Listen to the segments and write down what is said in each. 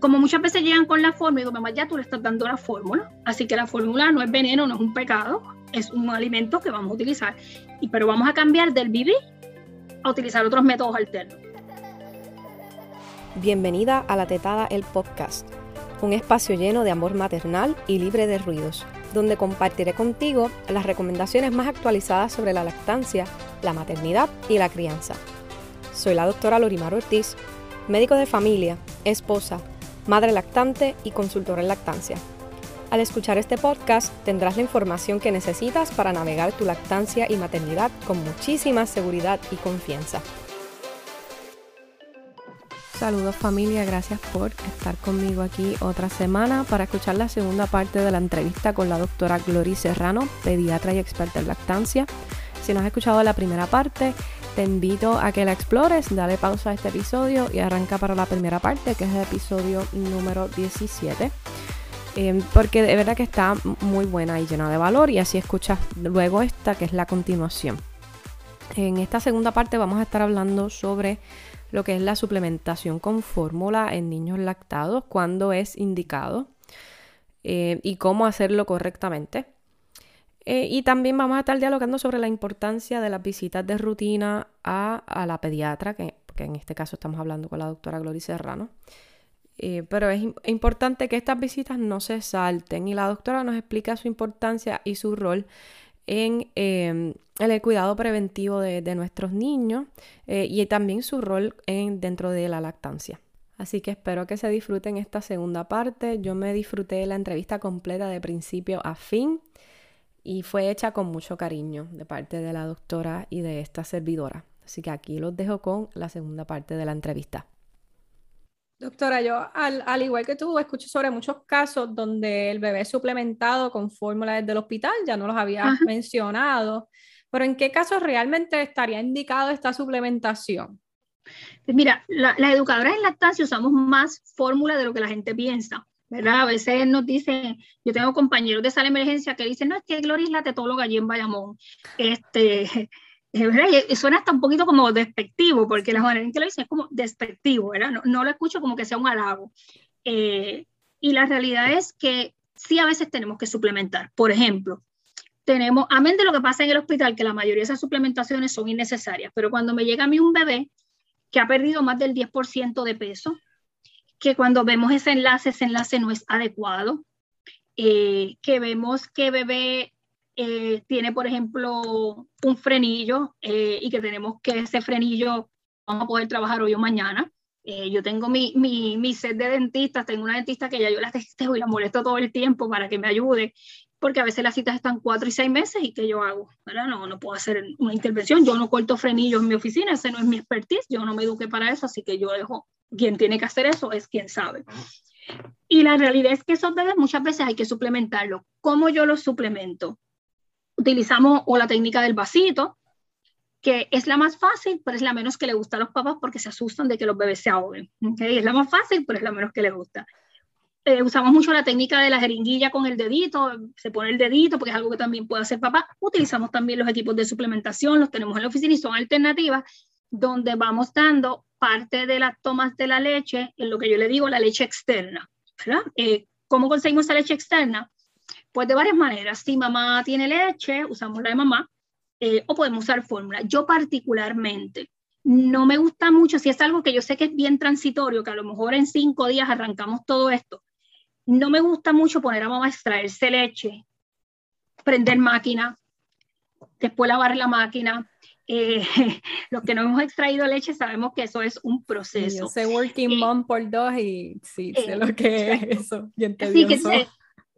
como muchas veces llegan con la fórmula, digo, mamá, ya tú le estás dando la fórmula, así que la fórmula no es veneno, no es un pecado, es un alimento que vamos a utilizar, y, pero vamos a cambiar del vivir a utilizar otros métodos alternos. Bienvenida a La Tetada, el podcast, un espacio lleno de amor maternal y libre de ruidos, donde compartiré contigo las recomendaciones más actualizadas sobre la lactancia, la maternidad y la crianza. Soy la doctora Lorimar Ortiz, médico de familia, esposa, madre lactante y consultora en lactancia. Al escuchar este podcast tendrás la información que necesitas para navegar tu lactancia y maternidad con muchísima seguridad y confianza. Saludos familia, gracias por estar conmigo aquí otra semana para escuchar la segunda parte de la entrevista con la doctora Glory Serrano, pediatra y experta en lactancia. Si no has escuchado la primera parte, te invito a que la explores, dale pausa a este episodio y arranca para la primera parte, que es el episodio número 17. Em, porque de verdad que está muy buena y llena de valor y así escuchas luego esta que es la continuación. En esta segunda parte vamos a estar hablando sobre lo que es la suplementación con fórmula en niños lactados, cuándo es indicado eh, y cómo hacerlo correctamente. Eh, y también vamos a estar dialogando sobre la importancia de las visitas de rutina a, la pediatra, que, en este caso estamos hablando con la doctora Gloria Serrano. Eh, pero es importante que estas visitas no se salten y la doctora nos explica su importancia y su rol en, em, el cuidado preventivo de, nuestros niños eh, y también su rol en, dentro de la lactancia. Así que espero que se disfruten esta segunda parte. Yo me disfruté la entrevista completa de principio a fin y fue hecha con mucho cariño de parte de la doctora y de esta servidora. Así que aquí los dejo con la segunda parte de la entrevista. Doctora, yo al, igual que tú, escucho sobre muchos casos donde el bebé es suplementado con fórmula desde el hospital, ya no los había mencionado, pero ¿en qué casos realmente estaría indicado esta suplementación? Pues mira, las educadoras en lactancia usamos más fórmula de lo que la gente piensa. ¿Verdad? A veces nos dicen, yo tengo compañeros de sala de emergencia que dicen, no, es que Gloria es la tetóloga allí en Bayamón. Este, ¿verdad? Y suena hasta un poquito como despectivo, porque la manera en que lo dicen es como despectivo, ¿verdad? No, no lo escucho como que sea un halago. Eh, y la realidad es que sí a veces tenemos que suplementar. Por ejemplo, tenemos, amén de lo que pasa en el hospital, que la mayoría de esas suplementaciones son innecesarias, pero cuando me llega a mí un bebé que ha perdido más del 10% de peso, que cuando vemos ese enlace, ese enlace no es adecuado, eh, que vemos que bebé eh, tiene, por ejemplo, un frenillo eh, y que tenemos que ese frenillo vamos a poder trabajar hoy o mañana. yo tengo mi, mi, mi, set de dentistas, tengo una dentista que ya yo la testeo y la molesto todo el tiempo para que me ayude, porque a veces las citas están cuatro y seis meses y ¿qué yo hago? No, no puedo hacer una intervención, yo no corto frenillos en mi oficina, ese no es mi expertise, yo no me eduqué para eso, así que yo dejo quien tiene que hacer eso es quien sabe. Y la realidad es que esos bebés muchas veces hay que suplementarlo. ¿Cómo yo los suplemento? Utilizamos o la técnica del vasito, que es la más fácil, pero es la menos que le gusta a los papás porque se asustan de que los bebés se ahoguen. Es la más fácil, pero es la menos que les gusta. Eh, usamos mucho la técnica de la jeringuilla con el dedito, se pone el dedito porque es algo que también puede hacer papá. Utilizamos también los equipos de suplementación, los tenemos en la oficina y son alternativas donde vamos dando parte de las tomas de la leche, en lo que yo le digo la leche externa. Eh, ¿Cómo conseguimos esa leche externa? Pues de varias maneras. Si mamá tiene leche, usamos la de mamá, eh, o podemos usar fórmula. Yo particularmente no me gusta mucho, si es algo que yo sé que es bien transitorio, que a lo mejor en cinco días arrancamos todo esto, no me gusta mucho poner a mamá a extraerse leche, prender máquina, después lavar la máquina, eh, los que no hemos extraído leche sabemos que eso es un proceso. Yo sé working mom por dos y sí, sé lo que es eso. Así que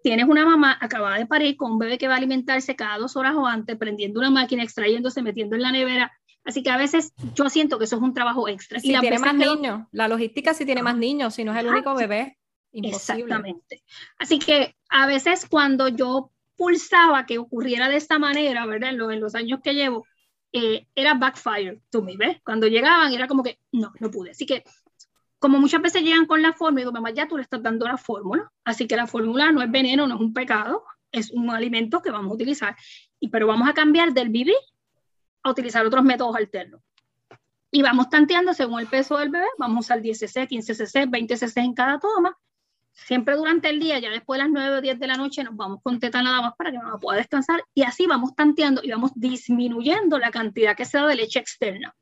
tienes una mamá acabada de parir con un bebé que va a alimentarse cada dos horas o antes, prendiendo una máquina, extrayéndose, metiendo en la nevera. Así que a veces yo siento que eso es un trabajo extra. Si y tiene más niños, la logística si tiene más niños, si no es el único bebé, imposible. Exactamente. Así que a veces cuando yo pulsaba que ocurriera de esta manera, ¿verdad? en los años que llevo, eh, era backfire to me, ¿ves? Cuando llegaban era como que no, no pude. Así que como muchas veces llegan con la fórmula, digo, mamá, ya tú le estás dando la fórmula, así que la fórmula no es veneno, no es un pecado, es un alimento que vamos a utilizar, y, pero vamos a cambiar del vivir a utilizar otros métodos alternos. Y vamos tanteando según el peso del bebé, vamos a usar 10 cc, 15 cc, 20 cc en cada toma. Siempre durante el día, ya después de las 9 o 10 de la noche, nos vamos con teta nada más para que no pueda descansar. Y así vamos tanteando y vamos disminuyendo la cantidad que se da de leche externa.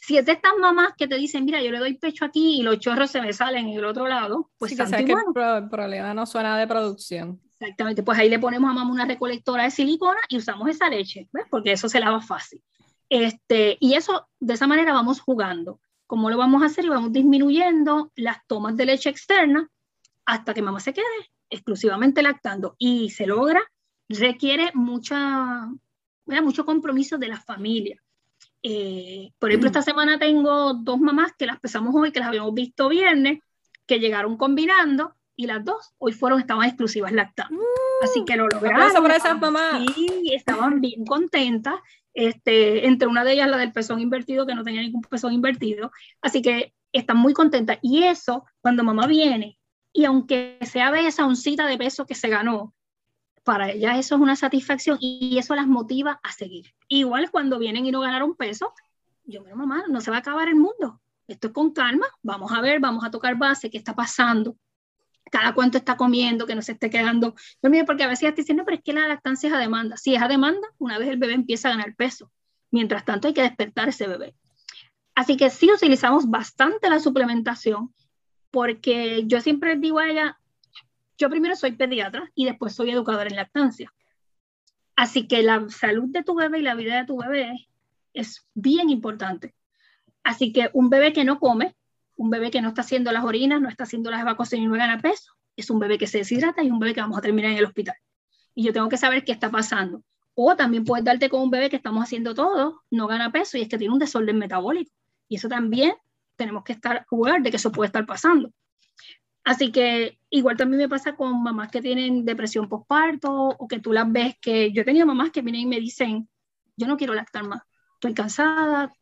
Si es de estas mamás que te dicen, mira, yo le doy pecho aquí y los chorros se me salen en el otro lado, pues sí, que sabes que el, problema no suena de producción. Exactamente, pues ahí le ponemos a mamá una recolectora de silicona y usamos esa leche, ¿ves? Porque eso se lava fácil. Este, y eso, de esa manera vamos jugando. ¿Cómo lo vamos a hacer? Y vamos disminuyendo las tomas de leche externa hasta que mamá se quede exclusivamente lactando. Y se logra, requiere mucha, mucho compromiso de la familia. Eh, por ejemplo, esta semana tengo dos mamás que las pesamos hoy, que las habíamos visto viernes, que llegaron combinando y las dos hoy fueron, estaban exclusivas lactando. Así que lo lograron. por esas mamás. Sí, estaban bien contentas. Este, entre una de ellas la del pezón invertido, que no tenía ningún pezón invertido. Así que están muy contentas. Y eso, cuando mamá viene, y aunque sea de esa oncita de peso que se ganó, para ellas eso es una satisfacción y eso las motiva a seguir. Igual cuando vienen y no ganaron peso, yo, pero mamá, no se va a acabar el mundo. Esto es con calma, vamos a ver, vamos a tocar base, qué está pasando, cada cuánto está comiendo, que no se esté quedando dormido, porque a veces te dicen, no, pero es que la lactancia es a demanda. Si es a demanda, una vez el bebé empieza a ganar peso. Mientras tanto, hay que despertar ese bebé. Así que sí utilizamos bastante la suplementación, porque yo siempre digo a ella, yo primero soy pediatra y después soy educadora en lactancia. Así que la salud de tu bebé y la vida de tu bebé es bien importante. Así que un bebé que no come, un bebé que no está haciendo las orinas, no está haciendo las evacuaciones y no gana peso, es un bebé que se deshidrata y un bebé que vamos a terminar en el hospital. Y yo tengo que saber qué está pasando. O también puedes darte con un bebé que estamos haciendo todo, no gana peso y es que tiene un desorden metabólico. Y eso también tenemos que estar aware de que eso puede estar pasando. Así que igual también me pasa con mamás que tienen depresión postparto o que tú las ves que yo he tenido mamás que vienen y me dicen, yo no quiero lactar más, estoy cansada,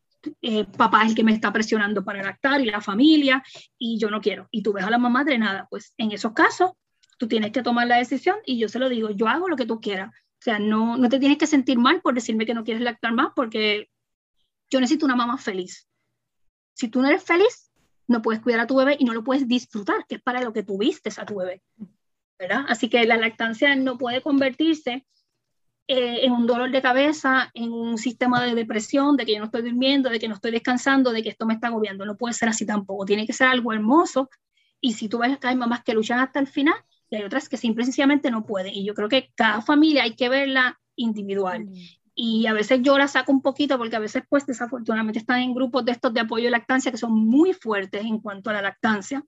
eh, papá es el que me está presionando para lactar y la familia y yo no quiero. Y tú ves a la mamá drenada, pues en esos casos tú tienes que tomar la decisión y yo se lo digo, yo hago lo que tú quieras. O sea, no, no te tienes que sentir mal por decirme que no quieres lactar más porque yo necesito una mamá feliz. Si tú no eres feliz, no puedes cuidar a tu bebé y no lo puedes disfrutar, que es para lo que tuviste a tu bebé. ¿verdad? Así que la lactancia no puede convertirse eh, en un dolor de cabeza, en un sistema de depresión, de que yo no estoy durmiendo, de que no estoy descansando, de que esto me está agobiando. No puede ser así tampoco. Tiene que ser algo hermoso. Y si tú ves que hay mamás que luchan hasta el final y hay otras que simple y sencillamente no pueden. Y yo creo que cada familia hay que verla individual. Y a veces yo la saco un poquito porque a veces pues desafortunadamente están en grupos de estos de apoyo de lactancia que son muy fuertes en cuanto a la lactancia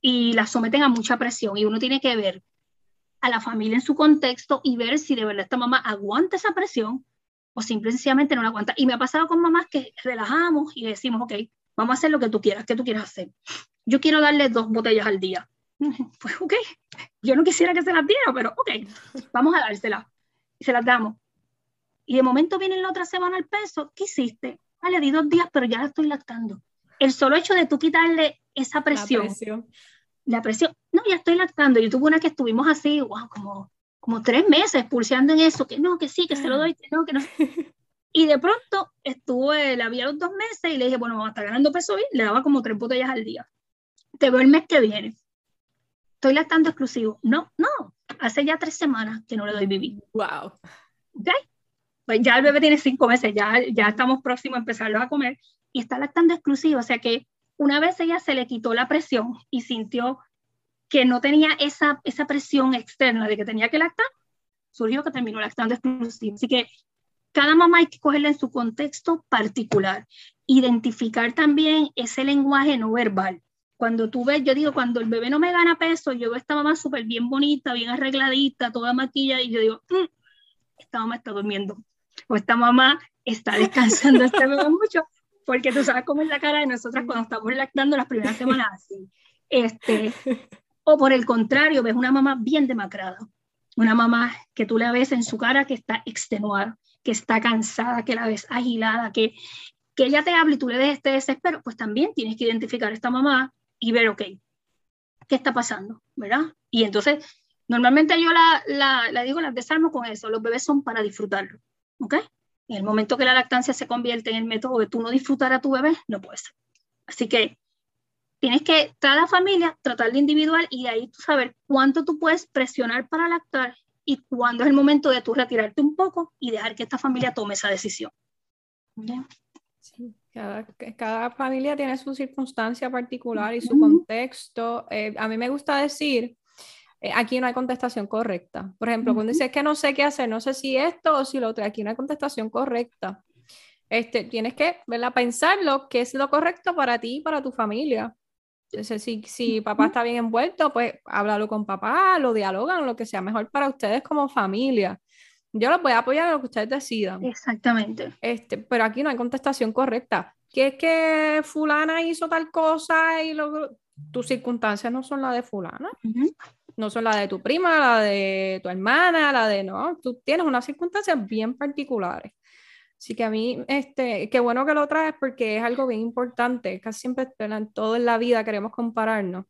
y las someten a mucha presión y uno tiene que ver a la familia en su contexto y ver si de verdad esta mamá aguanta esa presión o simplemente no la aguanta. Y me ha pasado con mamás que relajamos y decimos, ok, vamos a hacer lo que tú quieras, ¿qué tú quieras hacer? Yo quiero darle dos botellas al día. Pues ok, yo no quisiera que se las diera, pero ok, vamos a dárselas. Y se las damos y de momento viene la otra semana el peso, ¿qué hiciste? Ah, le di dos días, pero ya la estoy lactando. El solo hecho de tú quitarle esa presión. La presión. La presión. No, ya estoy lactando. Yo tuve una que estuvimos así, wow, como, como tres meses pulseando en eso, que no, que sí, que se lo doy, que no, que no. Y de pronto estuve, la vi a los dos meses y le dije, bueno, vamos a estar ganando peso hoy. Le daba como tres botellas al día. Te veo el mes que viene. Estoy lactando exclusivo. No, no. Hace ya tres semanas que no le doy vivir. Wow. ¿Ok? Pues ya el bebé tiene cinco meses, ya, ya estamos próximos a empezarlo a comer y está lactando exclusivo, o sea que una vez ella se le quitó la presión y sintió que no tenía esa, esa presión externa de que tenía que lactar, surgió que terminó lactando exclusivo. Así que cada mamá hay que cogerla en su contexto particular, identificar también ese lenguaje no verbal. Cuando tú ves, yo digo, cuando el bebé no me gana peso, yo veo esta mamá súper bien bonita, bien arregladita, toda maquilla, y yo digo, mm, esta mamá está durmiendo o esta mamá está descansando este bebé mucho, porque tú sabes cómo es la cara de nosotras cuando estamos lactando las primeras semanas así. Este, o por el contrario, ves una mamá bien demacrada, una mamá que tú la ves en su cara que está extenuada, que está cansada, que la ves agilada, que, que ella te habla y tú le des este desespero, pues también tienes que identificar a esta mamá y ver, ok, ¿qué está pasando? ¿Verdad? Y entonces, normalmente yo la, la, la digo, las desarmo con eso, los bebés son para disfrutarlo. ¿Ok? En el momento que la lactancia se convierte en el método de tú no disfrutar a tu bebé, no puede ser. Así que tienes que, cada familia, tratar de individual y ahí tú saber cuánto tú puedes presionar para lactar y cuándo es el momento de tú retirarte un poco y dejar que esta familia tome esa decisión. Sí, cada, familia tiene su circunstancia particular y su contexto. Eh, a mí me gusta decir, aquí no hay contestación correcta. Por ejemplo, cuando dices que no sé qué hacer, no sé si esto o si lo otro, aquí no hay contestación correcta. Este, tienes que ¿verdad? pensar lo que es lo correcto para ti y para tu familia. Entonces, si, si papá está bien envuelto, pues háblalo con papá, lo dialogan, lo que sea mejor para ustedes como familia. Yo los voy a apoyar en lo que ustedes decidan. Exactamente. Este, pero aquí no hay contestación correcta. ¿Qué es que fulana hizo tal cosa y lo... tus circunstancias no son las de fulana? No son las de tu prima, la de tu hermana, la de no. Tú tienes unas circunstancias bien particulares. Así que a mí, este, qué bueno que lo traes porque es algo bien importante. Casi siempre en todo en la vida queremos compararnos.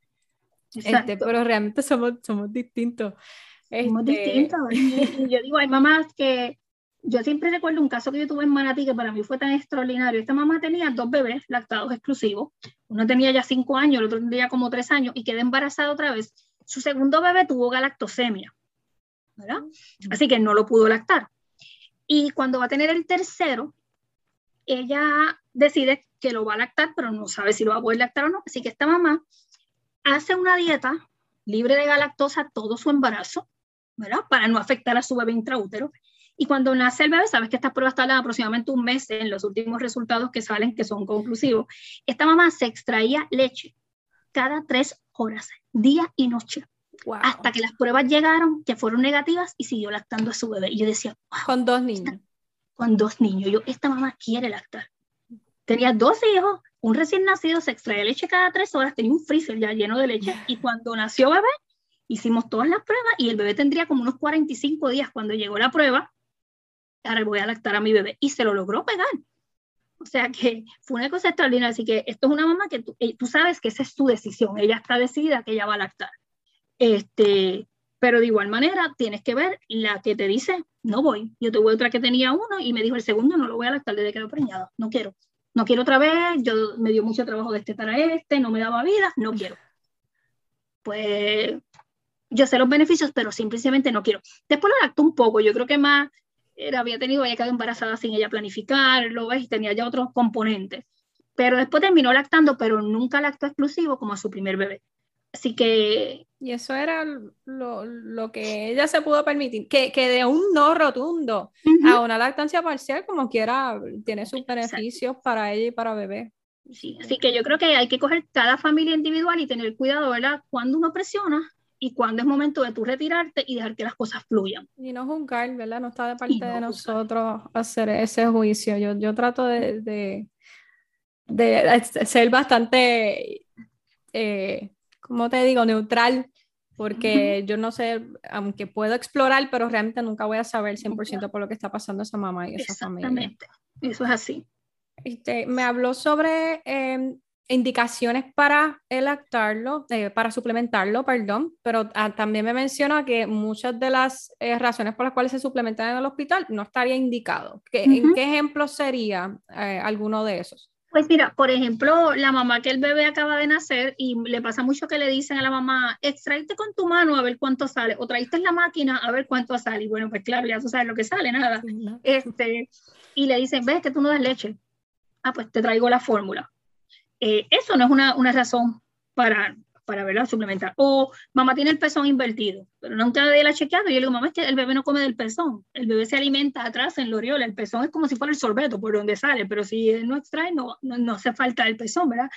Este, pero realmente somos, somos distintos. Somos este, distintos. yo digo, hay mamás que, yo siempre recuerdo un caso que yo tuve en Manatí que para mí fue tan extraordinario. Esta mamá tenía dos bebés lactados exclusivos. Uno tenía ya cinco años, el otro tenía como tres años y quedó embarazada otra vez. Su segundo bebé tuvo galactosemia, ¿verdad? Así que no lo pudo lactar. Y cuando va a tener el tercero, ella decide que lo va a lactar, pero no sabe si lo va a poder lactar o no. Así que esta mamá hace una dieta libre de galactosa todo su embarazo, ¿verdad? Para no afectar a su bebé intraútero. Y cuando nace el bebé, sabes que estas pruebas tardan aproximadamente un mes en los últimos resultados que salen, que son conclusivos. Esta mamá se extraía leche cada tres horas, día y noche. Hasta que las pruebas llegaron, que fueron negativas, y siguió lactando a su bebé. Y yo decía, con dos niños. con dos niños. Yo, esta mamá quiere lactar. Tenía dos hijos, un recién nacido, se extrae leche cada tres horas, tenía un freezer ya lleno de leche. Y cuando nació bebé, hicimos todas las pruebas y el bebé tendría como unos 45 días cuando llegó la prueba. Ahora voy a lactar a mi bebé. Y se lo logró pegar. O sea que fue una cosa extraordinaria. Así que esto es una mamá que tú, eh, tú sabes que esa es su decisión. Ella está decidida que ella va a lactar. Este, pero de igual manera, tienes que ver la que te dice, no voy. Yo tuve otra que tenía uno y me dijo el segundo, no lo voy a lactar desde que quedó preñado. No quiero. No quiero otra vez. Yo me dio mucho trabajo de este a este, no me daba vida, no quiero. Pues yo sé los beneficios, pero simplemente no quiero. Después lo lactó un poco. Yo creo que más era, había tenido, había quedado embarazada sin ella planificarlo, ¿ves? Y tenía ya otros componentes. Pero después terminó lactando, pero nunca lactó exclusivo como a su primer bebé. Así que... Y eso era lo, lo que ella se pudo permitir, que, que de un no rotundo a una lactancia parcial, como quiera, tiene sus beneficios para ella y para bebé. Sí, así que yo creo que hay que coger cada familia individual y tener cuidado, ¿verdad? Cuando uno presiona y cuando es momento de tú retirarte y dejar que las cosas fluyan. Y no juzgar, ¿verdad? No está de parte de nosotros hacer ese juicio. Yo, yo trato de, de, de ser bastante... Eh, como te digo, neutral, porque yo no sé, aunque puedo explorar, pero realmente nunca voy a saber 100% por lo que está pasando esa mamá y esa familia. Exactamente, eso es así. Este, me habló sobre em, indicaciones para el lactarlo, eh, para suplementarlo, perdón, pero ah, también me menciona que muchas de las eh, razones por las cuales se suplementan en el hospital no estaría indicado. ¿En qué ejemplo sería eh, alguno de esos? Pues mira, por ejemplo, la mamá que el bebé acaba de nacer y le pasa mucho que le dicen a la mamá, extraíste con tu mano a ver cuánto sale, o traíste la máquina a ver cuánto sale. Y bueno, pues claro, ya tú sabes lo que sale, nada. Este, y le dicen, ves que tú no das leche. Ah, pues te traigo la fórmula. Eh, eso no es una, una razón para, para verla suplementar. O mamá tiene el pezón invertido, pero nunca la chequeado. Y yo le digo, mamá, es que el bebé no come del pezón. El bebé se alimenta atrás en la El pezón es como si fuera el sorbeto por donde sale, pero si él no extrae, no, no, hace falta el pezón, ¿verdad?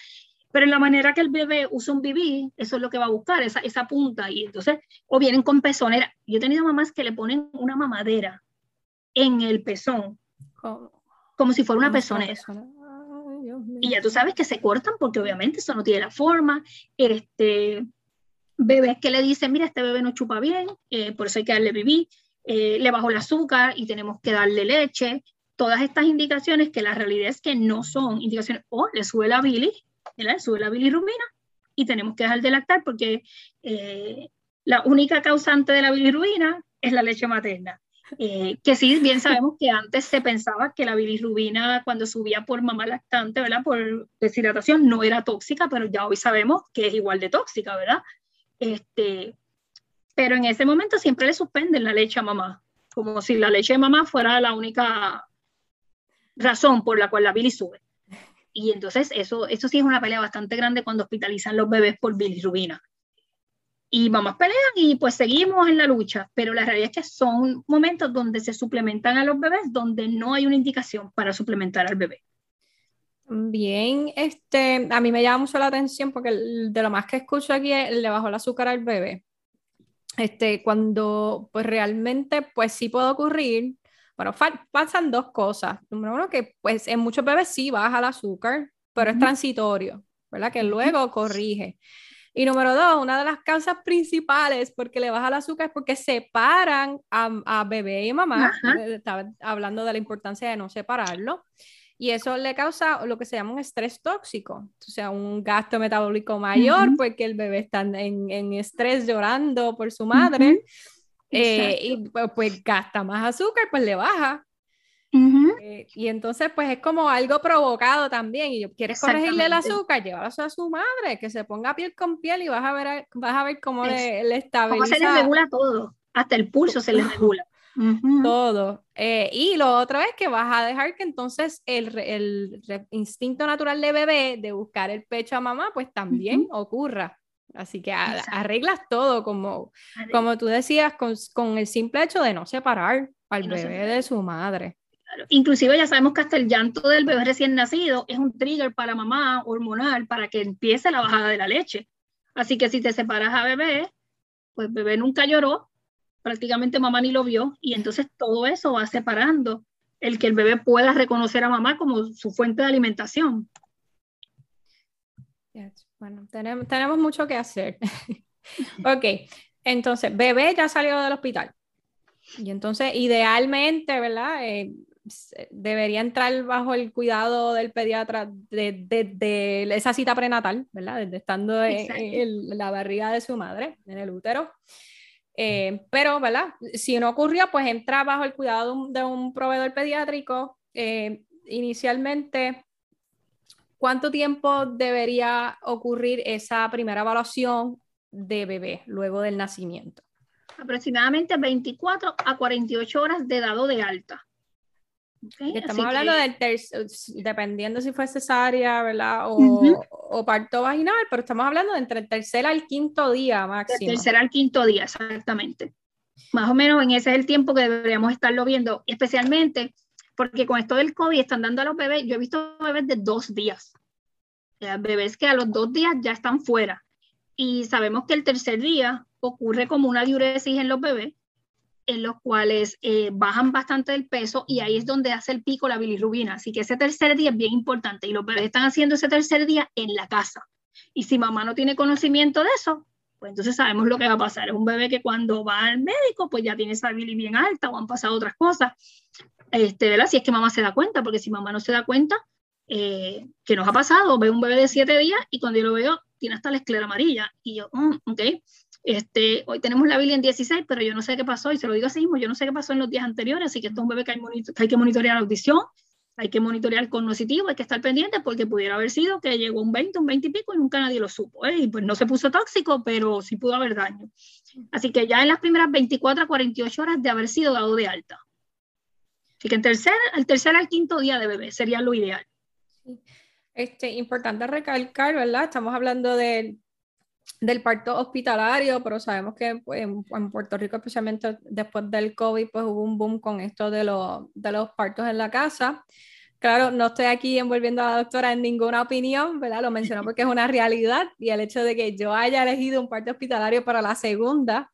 Pero en la manera que el bebé usa un bibí, eso es lo que va a buscar, esa, esa punta. Y entonces, o vienen con pezonera. Yo he tenido mamás que le ponen una mamadera en el pezón, como si fuera una pezonera. Y ya tú sabes que se cortan porque obviamente eso no tiene la forma. Este, bebés que le dicen, mira, este bebé no chupa bien, eh, por eso hay que darle bebé, eh, le bajó el azúcar y tenemos que darle leche. Todas estas indicaciones que la realidad es que no son indicaciones, o le sube la bilis, le sube la bilirrubina y tenemos que dejar de lactar porque eh, la única causante de la bilirrubina es la leche materna. Eh, que sí, bien sabemos que antes se pensaba que la bilirrubina cuando subía por mamá lactante, ¿verdad? Por deshidratación no era tóxica, pero ya hoy sabemos que es igual de tóxica, ¿verdad? Este, pero en ese momento siempre le suspenden la leche a mamá, como si la leche de mamá fuera la única razón por la cual la bilis sube. Y entonces eso, eso sí es una pelea bastante grande cuando hospitalizan los bebés por bilirrubina. Y mamás pelean y pues seguimos en la lucha, pero la realidad es que son momentos donde se suplementan a los bebés, donde no hay una indicación para suplementar al bebé. Bien, este, a mí me llama mucho la atención porque de lo más que escucho aquí es le bajó el azúcar al bebé. Este, cuando pues realmente pues sí puede ocurrir, bueno, pasan dos cosas. Número uno, que pues en muchos bebés sí baja el azúcar, pero es transitorio, ¿verdad? Que luego corrige. Y número dos, una de las causas principales porque le baja el azúcar es porque separan a, a bebé y mamá. Estaba hablando de la importancia de no separarlo. Y eso le causa lo que se llama un estrés tóxico, o sea, un gasto metabólico mayor porque el bebé está en, en, estrés llorando por su madre. Eh, y pues, pues, gasta más azúcar, pues le baja. Eh, y entonces, pues es como algo provocado también. Y yo, ¿quieres corregirle el azúcar? Llévalo a su madre, que se ponga piel con piel y vas a ver, vas a ver cómo le, le estabiliza. Cómo se le regula todo, hasta el pulso se le regula. Todo. Eh, y lo otro es que vas a dejar que entonces el, el, instinto natural de bebé de buscar el pecho a mamá, pues también ocurra. Así que arreglas todo, como, como tú decías, con, con, el simple hecho de no separar al bebé de su madre. Inclusive ya sabemos que hasta el llanto del bebé recién nacido es un trigger para mamá hormonal para que empiece la bajada de la leche. Así que si te separas a bebé, pues bebé nunca lloró, prácticamente mamá ni lo vio y entonces todo eso va separando el que el bebé pueda reconocer a mamá como su fuente de alimentación. Bueno, tenemos, tenemos mucho que hacer. ok, entonces, bebé ya salió del hospital. Y entonces, idealmente, ¿verdad? Eh, debería entrar bajo el cuidado del pediatra de, de, esa cita prenatal, ¿verdad? Desde estando en, la barriga de su madre, en el útero. Eh, pero, ¿verdad? Si no ocurrió, pues entra bajo el cuidado de un, proveedor pediátrico. Eh, inicialmente, ¿cuánto tiempo debería ocurrir esa primera evaluación de bebé luego del nacimiento? Aproximadamente 24 a 48 horas de dado de alta. Estamos hablando del tercer, dependiendo si fue cesárea, ¿verdad? O, o, parto vaginal, pero estamos hablando de entre el tercer al quinto día máximo. El tercer al quinto día, exactamente. Más o menos en ese es el tiempo que deberíamos estarlo viendo, especialmente porque con esto del COVID están dando a los bebés, yo he visto bebés de dos días, bebés que a los dos días ya están fuera. Y sabemos que el tercer día ocurre como una diuresis en los bebés en los cuales eh, bajan bastante el peso y ahí es donde hace el pico la bilirrubina. Así que ese tercer día es bien importante y los bebés están haciendo ese tercer día en la casa. Y si mamá no tiene conocimiento de eso, pues entonces sabemos lo que va a pasar. Es un bebé que cuando va al médico, pues ya tiene esa bilis bien alta o han pasado otras cosas. Este, ¿verdad? Si es que mamá se da cuenta, porque si mamá no se da cuenta, eh, que nos ha pasado? Ve un bebé de siete días y cuando yo lo veo, tiene hasta la esclera amarilla. Y yo, mm, ok. Este, hoy tenemos la Biblia en 16, pero yo no sé qué pasó, y se lo digo así mismo, yo no sé qué pasó en los días anteriores, así que esto es un bebé que hay, que, hay que monitorear la audición, hay que monitorear el cognoscitivo, hay que estar pendiente porque pudiera haber sido que llegó un 20, un 20 y pico y nunca nadie lo supo, ¿eh? y pues no se puso tóxico, pero sí pudo haber daño. Así que ya en las primeras 24 a 48 horas de haber sido dado de alta. Así que el tercer, el tercer al quinto día de bebé sería lo ideal. Este, importante recalcar, ¿verdad? Estamos hablando de del parto hospitalario, pero sabemos que pues, en, Puerto Rico, especialmente después del COVID, pues hubo un boom con esto de, de los partos en la casa. Claro, no estoy aquí envolviendo a la doctora en ninguna opinión, ¿verdad? Lo menciono porque es una realidad y el hecho de que yo haya elegido un parto hospitalario para la segunda,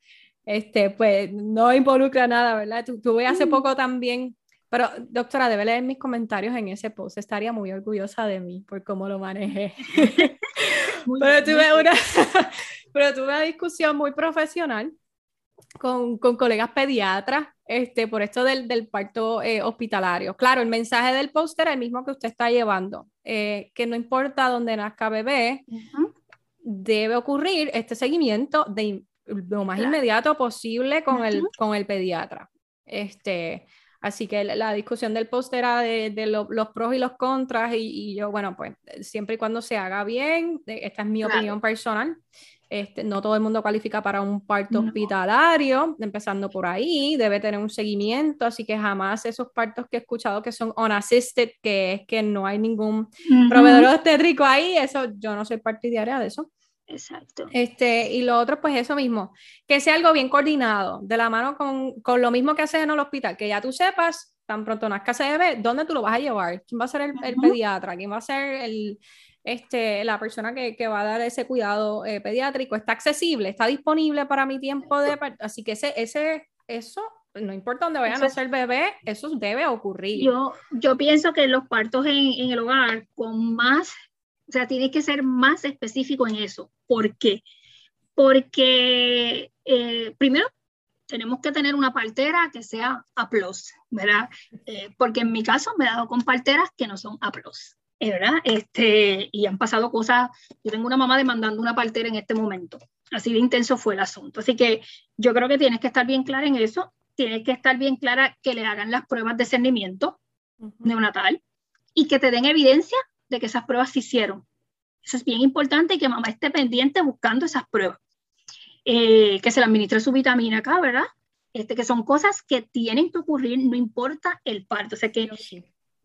este, pues no involucra nada, ¿verdad? tuve hace mm. poco también, pero doctora, debe leer mis comentarios en ese post, estaría muy orgullosa de mí por cómo lo manejé. pero, tuve una, pero tuve una discusión muy profesional con, con colegas pediatras este, por esto del, del parto eh, hospitalario. Claro, el mensaje del póster es el mismo que usted está llevando, eh, que no importa dónde nazca bebé, debe ocurrir este seguimiento de lo más inmediato posible con, el, con el pediatra. Este, así que la, discusión del post era de, los pros y los contras y, yo, bueno, pues siempre y cuando se haga bien, esta es mi opinión personal, este, no todo el mundo califica para un parto hospitalario, empezando por ahí, debe tener un seguimiento, así que jamás esos partos que he escuchado que son unassisted, que es que no hay ningún proveedor obstétrico ahí, eso yo no soy partidaria de eso. Exacto. Este, y lo otro, pues eso mismo, que sea algo bien coordinado, de la mano con, con lo mismo que haces en el hospital, que ya tú sepas, tan pronto nazca ese bebé, dónde tú lo vas a llevar, quién va a ser el, el pediatra, quién va a ser el, este, la persona que, que, va a dar ese cuidado eh, pediátrico está accesible, está disponible para mi tiempo de... Así que ese, ese, eso, no importa dónde vayan a ser bebé, eso debe ocurrir. Yo, yo pienso que los partos en, en el hogar con más, o sea, tiene que ser más específico en eso. ¿Por qué? Porque eh, primero tenemos que tener una partera que sea A+, ¿verdad? Eh, porque en mi caso me he dado con parteras que no son A+. ¿verdad? Este, y han pasado cosas, yo tengo una mamá demandando una partera en este momento, así de intenso fue el asunto. Así que yo creo que tienes que estar bien clara en eso, tienes que estar bien clara que le hagan las pruebas de cernimiento neonatal y que te den evidencia de que esas pruebas se hicieron. Eso es bien importante y que mamá esté pendiente buscando esas pruebas. Eh, que se le administre su vitamina acá, ¿verdad? Este, que son cosas que tienen que ocurrir, no importa el parto. O sea que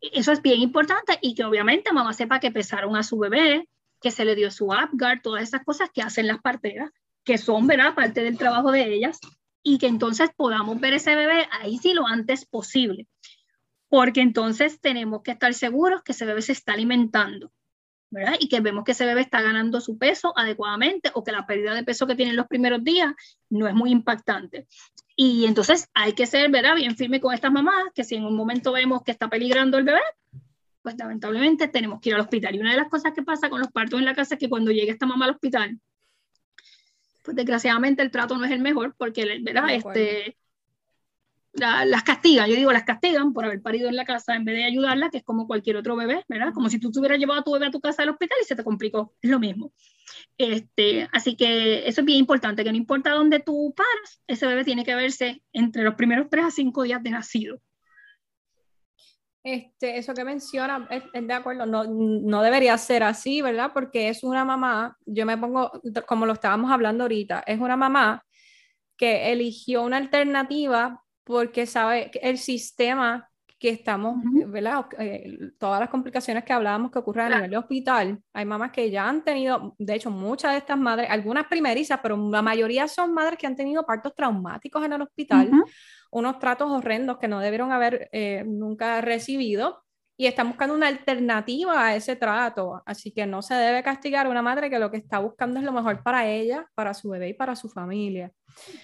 eso es bien importante y que obviamente mamá sepa que pesaron a su bebé, que se le dio su Apgar, todas esas cosas que hacen las parteras, que son, ¿verdad?, parte del trabajo de ellas, y que entonces podamos ver ese bebé ahí sí lo antes posible, porque entonces tenemos que estar seguros que ese bebé se está alimentando, ¿verdad? Y que vemos que ese bebé está ganando su peso adecuadamente o que la pérdida de peso que tiene en los primeros días no es muy impactante. Y entonces hay que ser, ¿verdad? Bien firme con estas mamás, que si en un momento vemos que está peligrando el bebé, pues lamentablemente tenemos que ir al hospital. Y una de las cosas que pasa con los partos en la casa es que cuando llega esta mamá al hospital, pues desgraciadamente el trato no es el mejor, porque, ¿verdad? Este, las castigan, yo digo, las castigan por haber parido en la casa en vez de ayudarla, que es como cualquier otro bebé, ¿verdad? Como si tú hubieras llevado a tu bebé a tu casa al hospital y se te complicó, es lo mismo. Este, así que eso es bien importante, que no importa dónde tú paras, ese bebé tiene que verse entre los primeros tres a cinco días de nacido. Este, eso que menciona, es, de acuerdo, no, no, debería ser así, ¿verdad? Porque es una mamá, yo me pongo, como lo estábamos hablando ahorita, es una mamá que eligió una alternativa porque sabe que el sistema que estamos, ¿verdad? Eh, todas las complicaciones que hablábamos que ocurren a nivel de hospital, hay mamás que ya han tenido, de hecho, muchas de estas madres, algunas primerizas, pero la mayoría son madres que han tenido partos traumáticos en el hospital, unos tratos horrendos que no debieron haber eh, nunca recibido y están buscando una alternativa a ese trato. Así que no se debe castigar a una madre que lo que está buscando es lo mejor para ella, para su bebé y para su familia.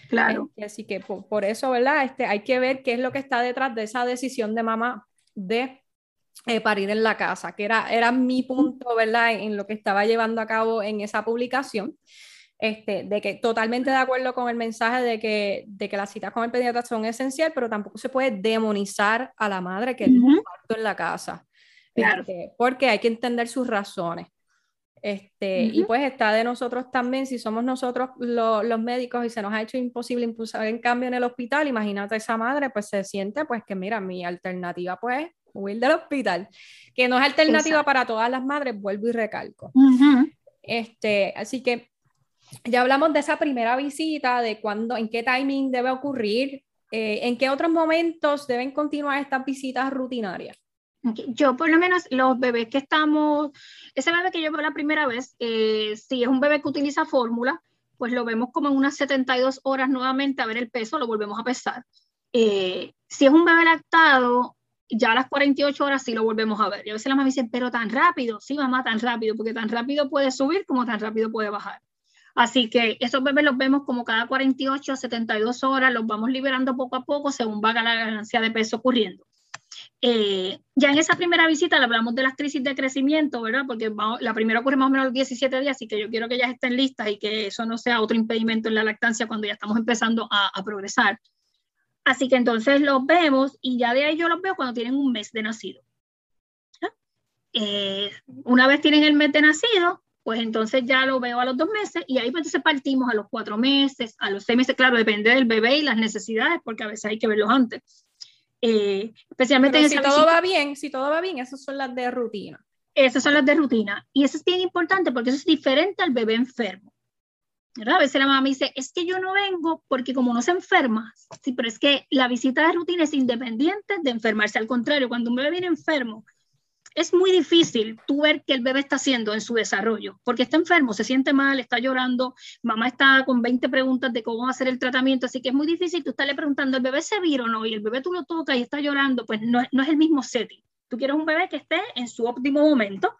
Claro. Este, así que por, eso, ¿verdad? Este, hay que ver qué es lo que está detrás de esa decisión de mamá de eh, parir en la casa, que era, era mi punto, ¿verdad? En lo que estaba llevando a cabo en esa publicación. Este, de que totalmente de acuerdo con el mensaje de que, de que las citas con el pediatra son esencial, pero tampoco se puede demonizar a la madre que es un parto en la casa. Este, porque hay que entender sus razones. Este, Y pues está de nosotros también, si somos nosotros los médicos y se nos ha hecho imposible impulsar en cambio en el hospital, imagínate esa madre, pues se siente pues que mira, mi alternativa pues huir del hospital, que no es alternativa para todas las madres, vuelvo y recalco. este, así que ya hablamos de esa primera visita, de cuándo, en qué timing debe ocurrir, eh, en qué otros momentos deben continuar estas visitas rutinarias. Yo por lo menos los bebés que estamos, ese bebé que yo veo la primera vez, eh, si es un bebé que utiliza fórmula, pues lo vemos como en unas 72 horas nuevamente a ver el peso, lo volvemos a pesar. Eh, si es un bebé lactado, ya a las 48 horas sí lo volvemos a ver. Y a veces la mamá dice, pero tan rápido, sí mamá, tan rápido, porque tan rápido puede subir como tan rápido puede bajar. Así que esos bebés los vemos como cada 48 a 72 horas, los vamos liberando poco a poco según va la ganancia de peso ocurriendo. Eh, ya en esa primera visita le hablamos de las crisis de crecimiento, ¿verdad? Porque la primera ocurre más o menos a los 17 días, así que yo quiero que ellas estén listas y que eso no sea otro impedimento en la lactancia cuando ya estamos empezando a, progresar. Así que entonces los vemos y ya de ahí yo los veo cuando tienen un mes de nacido. Eh, una vez tienen el mes de nacido, pues entonces ya lo veo a los dos meses y ahí pues entonces partimos a los cuatro meses, a los seis meses, claro, depende del bebé y las necesidades, porque a veces hay que verlos antes. Eh, especialmente si todo va bien, si todo va bien, esas son las de rutina. Esas son las de rutina. Y eso es bien importante porque eso es diferente al bebé enfermo. ¿verdad? A veces la mamá me dice, es que yo no vengo porque como no se enferma, sí, pero es que la visita de rutina es independiente de enfermarse. Al contrario, cuando un bebé viene enfermo, es muy difícil tú ver qué el bebé está haciendo en su desarrollo, porque está enfermo, se siente mal, está llorando, mamá está con 20 preguntas de cómo va a hacer el tratamiento, así que es muy difícil tú estarle preguntando, ¿el bebé se vira o no? Y el bebé tú lo tocas y está llorando, pues no, no es el mismo setting. Tú quieres un bebé que esté en su óptimo momento,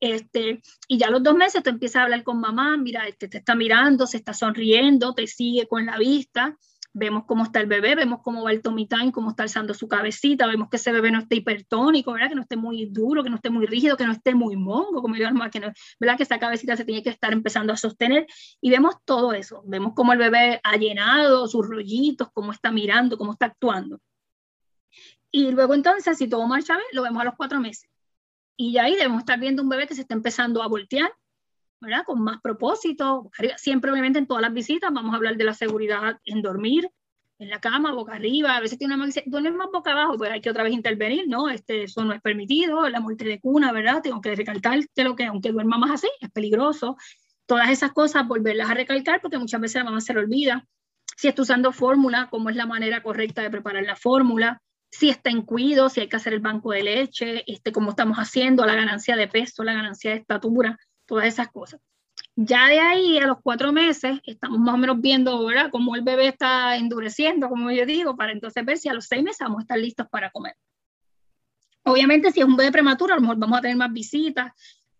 este, y ya a los dos meses tú empiezas a hablar con mamá, mira, este te está mirando, se está sonriendo, te sigue con la vista, vemos cómo está el bebé, vemos cómo va el tummy time, cómo está alzando su cabecita, vemos que ese bebé no esté hipertónico, ¿verdad? Que no esté muy duro, que no esté muy rígido, que no esté muy mongo, como yo que no, ¿verdad? Que esa cabecita se tiene que estar empezando a sostener y vemos todo eso, vemos cómo el bebé ha llenado sus rollitos, cómo está mirando, cómo está actuando. Y luego entonces, si todo marcha bien, lo vemos a los cuatro meses. Y ya ahí debemos estar viendo un bebé que se está empezando a voltear, ¿verdad? Con más propósito. Siempre, obviamente, en todas las visitas vamos a hablar de la seguridad en dormir, en la cama, boca arriba. A veces tiene una mamá que dice, duermes más boca abajo, pues hay que otra vez intervenir, ¿no? Este, eso no es permitido, la muerte de cuna, ¿verdad? Tengo que recalcar que lo que, aunque duerma más así, es peligroso. Todas esas cosas, volverlas a recalcar, porque muchas veces la mamá se lo olvida. Si está usando fórmula, cómo es la manera correcta de preparar la fórmula si está en cuido, si hay que hacer el banco de leche, este, cómo estamos haciendo, la ganancia de peso, la ganancia de estatura, todas esas cosas. Ya de ahí a los cuatro meses estamos más o menos viendo ¿verdad? cómo el bebé está endureciendo, como yo digo, para entonces ver si a los seis meses vamos a estar listos para comer. Obviamente si es un bebé prematuro, a lo mejor vamos a tener más visitas,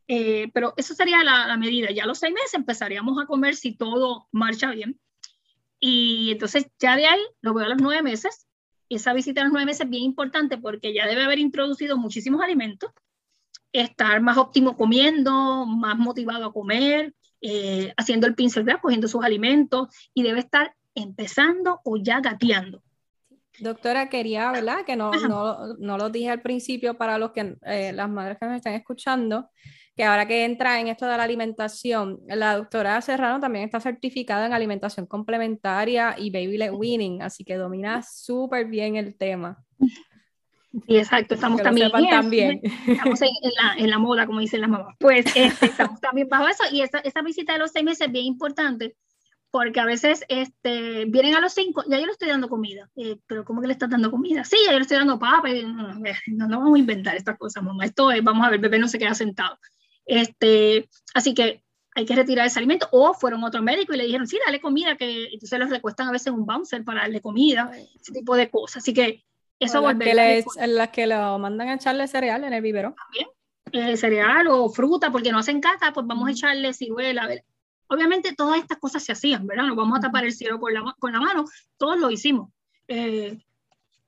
eh, pero eso sería la, la, medida. Ya a los seis meses empezaríamos a comer si todo marcha bien. Y entonces ya de ahí lo veo a los nueve meses esa visita a los nueve meses es bien importante porque ya debe haber introducido muchísimos alimentos, estar más óptimo comiendo, más motivado a comer, eh, haciendo el pincel, cogiendo sus alimentos y debe estar empezando o ya gateando. Doctora, quería, ¿verdad? Que no, no, no, lo dije al principio para los que, eh, las madres que nos están escuchando, que ahora que entra en esto de la alimentación, la doctora Serrano también está certificada en alimentación complementaria y baby led weaning, así que domina súper bien el tema. Sí, exacto, estamos también, también. Estamos en, la, en, la, moda, como dicen las mamás. Pues este, estamos también bajo eso y esa, esa visita de los seis meses es bien importante porque a veces este, vienen a los cinco, ya yo le estoy dando comida, eh, pero ¿cómo que le estás dando comida? Sí, ya yo le estoy dando papa, no, no, vamos a inventar estas cosas, mamá, esto es, vamos a ver, el bebé no se queda sentado. Este, así que hay que retirar ese alimento, o fueron otro médico y le dijeron, sí, dale comida, que entonces les recuestan a veces un bouncer para darle comida, ese tipo de cosas. Así que eso las que, les, las que lo mandan a echarle cereal en el vivero. También, eh, cereal o fruta, porque no hacen caca, pues vamos a echarle ciruela. Obviamente todas estas cosas se hacían, ¿verdad? No vamos a tapar el cielo con la, con la mano, todos lo hicimos. Eh,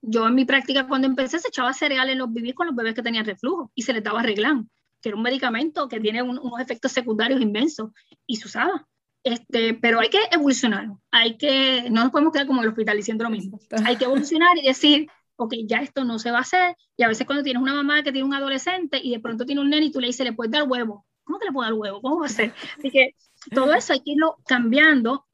yo en mi práctica cuando empecé se echaba cereal en los bebés con los bebés que tenían reflujo y se les daba reglán que era un medicamento que tiene unos efectos secundarios inmensos y se usaba. Este, pero hay que evolucionar, hay que, no nos podemos quedar como en el hospital diciendo lo mismo, hay que evolucionar y decir, ok, ya esto no se va a hacer, y a veces cuando tienes una mamá que tiene un adolescente y de pronto tiene un nene y tú le dices, le puedes dar huevo, ¿cómo que le puedo dar huevo? ¿Cómo va a ser? Así que todo eso hay que irlo cambiando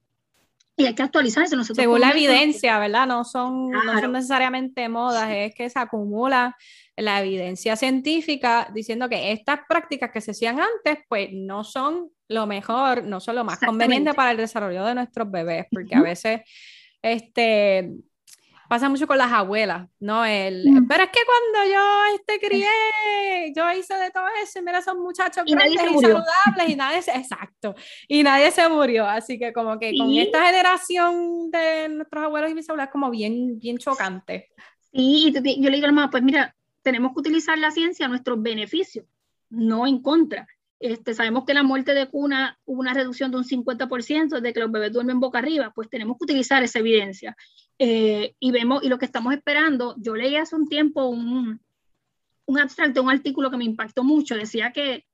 y hay que actualizarse. Según la evidencia, ¿verdad? No son, no son necesariamente modas, es que se acumula la evidencia científica diciendo que estas prácticas que se hacían antes, pues no son lo mejor, no son lo más conveniente para el desarrollo de nuestros bebés, porque a veces este, pasa mucho con las abuelas, ¿no? El, mm. Pero es que cuando yo este, crié, yo hice de todo eso, y mira, son muchachos y grandes y saludables y nadie se, exacto, y nadie se murió, así que como que con esta generación de nuestros abuelos y mis abuelas como bien, bien chocante. Sí, y yo le digo a la mamá, pues mira, tenemos que utilizar la ciencia a nuestro beneficio, no en contra. Este, sabemos que la muerte de cuna hubo una reducción de un 50% de que los bebés duermen boca arriba, pues tenemos que utilizar esa evidencia. Eh, y vemos, y lo que estamos esperando, yo leí hace un tiempo un, un abstracto, un artículo que me impactó mucho, decía que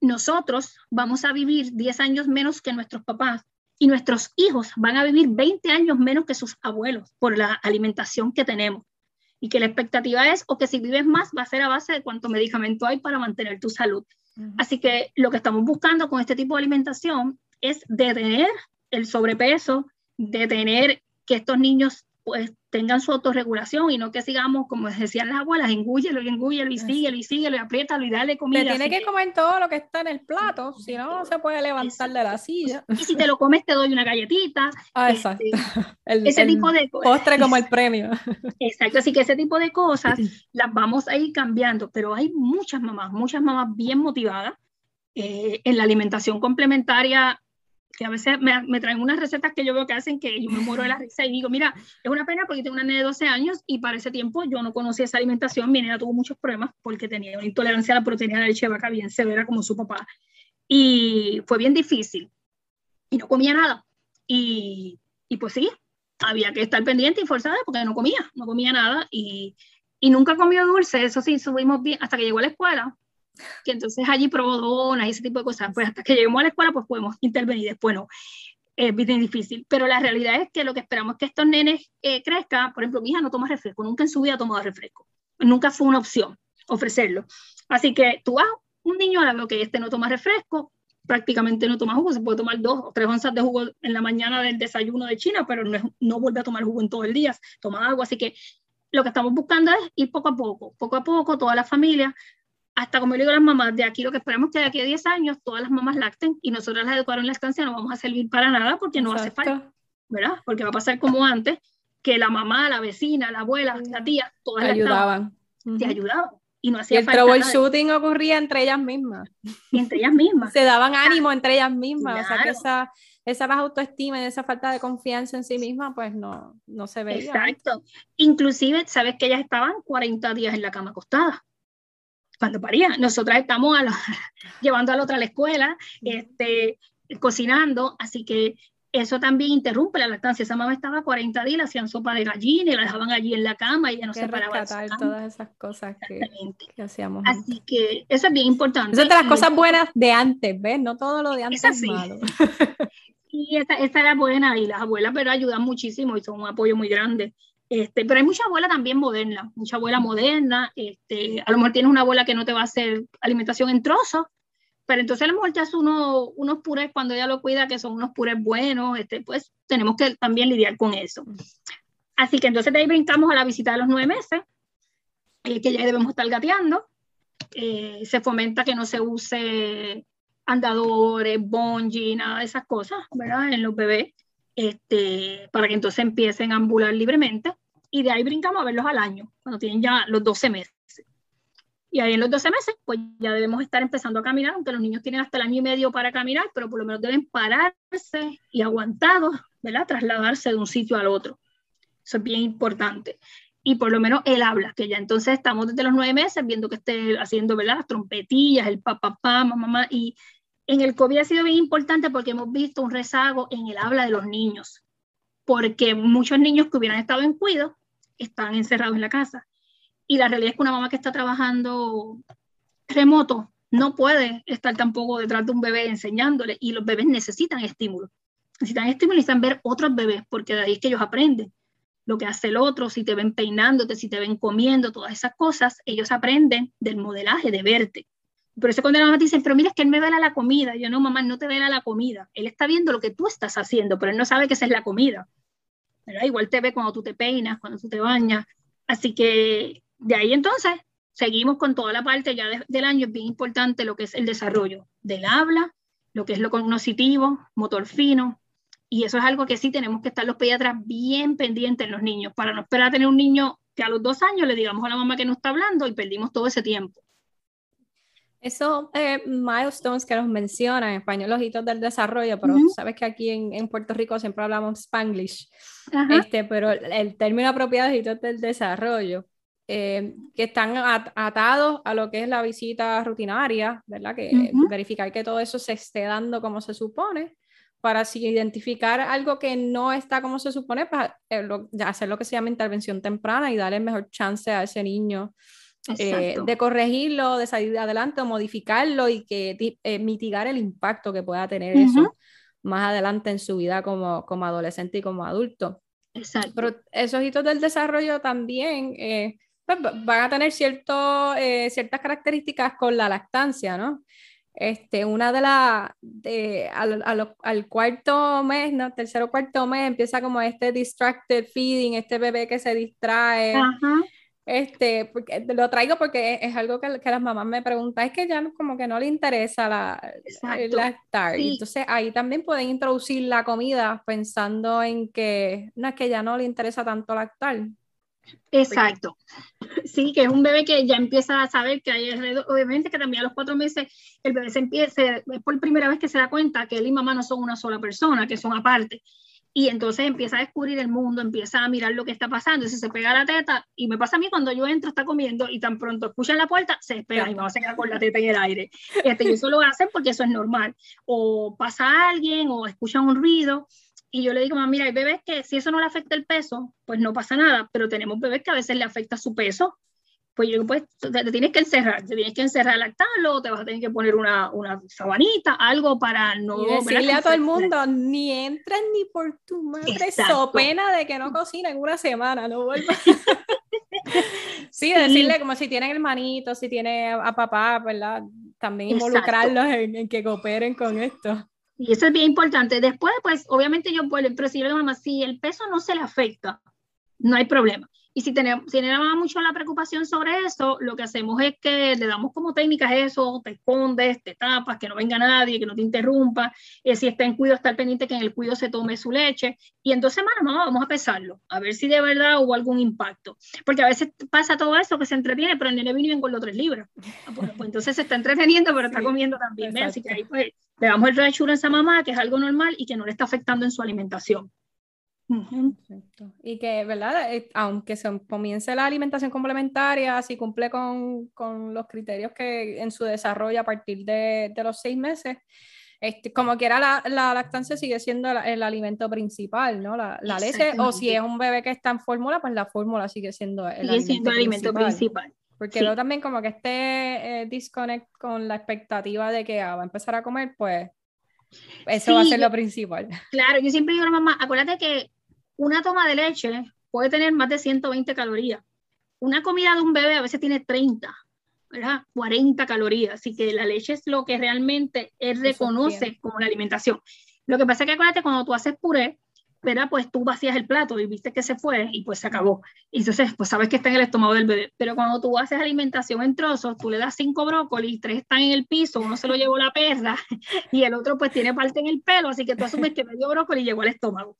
nosotros vamos a vivir 10 años menos que nuestros papás y nuestros hijos van a vivir 20 años menos que sus abuelos por la alimentación que tenemos y que la expectativa es o que si vives más va a ser a base de cuánto medicamento hay para mantener tu salud. Así que lo que estamos buscando con este tipo de alimentación es detener el sobrepeso, detener que estos niños pues tengan su autorregulación y no que sigamos, como decían las abuelas, engúyelo y engúyelo y síguelo y síguelo y apriétalo y dale comida. Te tiene que, comer todo lo que está en el plato, si no, no se puede levantar de la silla. Y si te lo comes, te doy una galletita. Ah, este, exacto. ese tipo de cosas. Postre como el premio. Exacto, así que ese tipo de cosas las vamos a ir cambiando, pero hay muchas mamás, muchas mamás bien motivadas eh, en la alimentación complementaria que a veces me, me, traen unas recetas que yo veo que hacen que yo me muero de la risa y digo, mira, es una pena porque tengo una nena de 12 años y para ese tiempo yo no conocía esa alimentación, mi nena tuvo muchos problemas porque tenía una intolerancia a la proteína de leche de vaca bien severa como su papá y fue bien difícil y no comía nada y, y pues sí, había que estar pendiente y forzada porque no comía, no comía nada y, y nunca comió dulce, eso sí, subimos bien hasta que llegó a la escuela que entonces allí probó donas y ese tipo de cosas. Pues hasta que lleguemos a la escuela, pues podemos intervenir, después no. Es bien difícil, pero la realidad es que lo que esperamos es que estos nenes eh, crezcan. Por ejemplo, mi hija no toma refresco, nunca en su vida ha tomado refresco. Nunca fue una opción ofrecerlo. Así que tú vas, un niño a lo que este no toma refresco, prácticamente no toma jugo, se puede tomar dos o tres onzas de jugo en la mañana del desayuno de China, pero no, no vuelve a tomar jugo en todo el día, toma agua, así que lo que estamos buscando es ir poco a poco, poco a poco, toda la familia hasta como le digo a las mamás, de aquí lo que esperamos que de aquí a 10 años todas las mamás lacten y nosotras las educaron en la estancia no vamos a servir para nada porque no hace falta, ¿verdad? Porque va a pasar como antes, que la mamá, la vecina, la abuela, la tía, todas te ayudaban. Te ayudaban. Y no hacía y el troubleshooting ocurría entre ellas mismas. entre ellas mismas. Se daban ánimo entre ellas mismas. O sea que esa, esa baja autoestima y esa falta de confianza en sí misma, pues no, no se veía. Exacto. Inclusive, sabes que ellas estaban 40 días en la cama acostada cuando paría. Nosotras estamos a llevando a la otra a la escuela, este, cocinando, así que eso también interrumpe la lactancia. Esa mamá estaba 40 días, hacían sopa de gallina y la dejaban allí en la cama y ella no se paraba. todas esas cosas que, hacíamos. Así que eso es bien importante. Eso es de las cosas buenas de antes, ¿ves? No todo lo de antes es malo. y esa, esa era buena y las abuelas, pero ayudan muchísimo y son un apoyo muy grande. Este, pero hay mucha abuela también moderna, mucha abuela moderna. Este, a lo mejor tienes una abuela que no te va a hacer alimentación en trozos, pero entonces a lo mejor te hace uno, unos purés cuando ella lo cuida, que son unos purés buenos, este, pues tenemos que también lidiar con eso. Así que entonces de ahí brincamos a la visita de los nueve meses, eh, que ya debemos estar gateando. Eh, se fomenta que no se use andadores, bungee, nada de esas cosas, ¿verdad? En los bebés, este, para que entonces empiecen a ambular libremente y de ahí brincamos a verlos al año, cuando tienen ya los 12 meses. Y ahí en los 12 meses, pues ya debemos estar empezando a caminar, aunque los niños tienen hasta el año y medio para caminar, pero por lo menos deben pararse y aguantados, ¿verdad? Trasladarse de un sitio al otro. Eso es bien importante. Y por lo menos él habla, que ya entonces estamos desde los nueve meses viendo que esté haciendo, ¿verdad? Las trompetillas, el papá, mamá, mamá, y en el COVID ha sido bien importante porque hemos visto un rezago en el habla de los niños, porque muchos niños que hubieran estado en cuidado están encerrados en la casa. Y la realidad es que una mamá que está trabajando remoto no puede estar tampoco detrás de un bebé enseñándole y los bebés necesitan estímulo. Necesitan estímulo y necesitan ver otros bebés porque de ahí es que ellos aprenden lo que hace el otro, si te ven peinándote, si te ven comiendo, todas esas cosas, ellos aprenden del modelaje, de verte. Por eso cuando la mamá te dice, pero mira, es que él me vela la comida. Yo, no, mamá, no te vela la comida. Él está viendo lo que tú estás haciendo, pero él no sabe que esa es la comida. Igual te ve cuando tú te peinas, cuando tú te bañas. Así que de ahí entonces seguimos con toda la parte ya del año. Es bien importante lo que es el desarrollo del habla, lo que es lo cognoscitivo, motor fino. Y eso es algo que sí tenemos que estar los pediatras bien pendientes en los niños, para no esperar a tener un niño que a los dos años le digamos a la mamá que no está hablando y perdimos todo ese tiempo. Esos eh, milestones que nos mencionan en español, los hitos del desarrollo, pero sabes que aquí en, en, Puerto Rico siempre hablamos spanglish, este, pero el, término apropiado es hitos del desarrollo, eh, que están atados a lo que es la visita rutinaria, ¿verdad? Que verificar que todo eso se esté dando como se supone, para si identificar algo que no está como se supone, pues, eh, hacer lo que se llama intervención temprana y darle mejor chance a ese niño eh, de corregirlo, de salir adelante o modificarlo y que eh, mitigar el impacto que pueda tener eso más adelante en su vida como, como adolescente y como adulto. Exacto. Pero esos hitos del desarrollo también, eh, pues, van a tener cierto, eh, ciertas características con la lactancia, ¿no? Este, una de las, al, al, cuarto mes, ¿no? Tercero cuarto mes empieza como este distracted feeding, este bebé que se distrae. Este, porque, lo traigo porque es, algo que, que, las mamás me preguntan, es que ya como que no le interesa la, lactar. Entonces ahí también pueden introducir la comida pensando en que no es que ya no le interesa tanto lactar. Exacto. Sí, que es un bebé que ya empieza a saber que hay obviamente que también a los cuatro meses el bebé se empieza, es por primera vez que se da cuenta que él y mamá no son una sola persona, que son aparte. Y entonces empieza a descubrir el mundo, empieza a mirar lo que está pasando, si se pega la teta, y me pasa a mí cuando yo entro, está comiendo, y tan pronto escuchan la puerta, se despega y mamá se queda con la teta en el aire. Este, y eso lo hacen porque eso es normal. O pasa alguien, o escuchan un ruido, y yo le digo, mira, hay bebés que si eso no le afecta el peso, pues no pasa nada, pero tenemos bebés que a veces le afecta su peso. Pues yo pues te, tienes que encerrar, te tienes que encerrar lactarlo, te vas a tener que poner una, una sabanita, algo para no... Y decirle a todo el mundo, ni entren ni por tu madre, so pena de que no cocina en una semana, no vuelvas. sí, decirle como si tienen hermanitos, si tiene a papá, ¿verdad? También involucrarlos en, en que cooperen con esto. Y eso es bien importante. Después, pues, obviamente yo puedo, pero si yo le mamá, si el peso no se le afecta, no hay problema. Y si tenemos, si tiene mucho la preocupación sobre eso, lo que hacemos es que le damos como técnicas eso, te escondes, te tapas, que no venga nadie, que no te interrumpa, eh, si está en cuido, estar pendiente que en el cuido se tome su leche. Y en dos semanas, mamá, vamos a pesarlo, a ver si de verdad hubo algún impacto. Porque a veces pasa todo eso que se entretiene, pero el nene vino y los tres libras. Ah, pues, pues, entonces se está entreteniendo, pero está comiendo también. Así que ahí pues le damos el reassure a esa mamá, que es algo normal y que no le está afectando en su alimentación. Y que, ¿verdad? Eh, aunque se comience la alimentación complementaria, si cumple con, con, los criterios que en su desarrollo a partir de, de los seis meses, este, como quiera la, la, lactancia sigue siendo el, alimento principal, ¿no? La, la leche, o si es un bebé que está en fórmula, pues la fórmula sigue siendo el, sigue alimento, siendo el alimento principal. Porque luego también como que este eh, disconnect con la expectativa de que ah, va a empezar a comer, pues eso va a ser lo principal. Claro, yo siempre digo a la mamá, acuérdate que una toma de leche puede tener más de 120 calorías. Una comida de un bebé a veces tiene 30, ¿verdad? 40 calorías. Así que la leche es lo que realmente él reconoce como la alimentación. Lo que pasa es que acuérdate, cuando tú haces puré, ¿verdad? Pues tú vacías el plato y viste que se fue y pues se acabó. Y entonces, pues sabes que está en el estómago del bebé. Pero cuando tú haces alimentación en trozos, tú le das cinco brócolis, tres están en el piso, uno se lo llevó la perra y el otro pues tiene parte en el pelo, así que tú asumes que medio brócoli llegó al estómago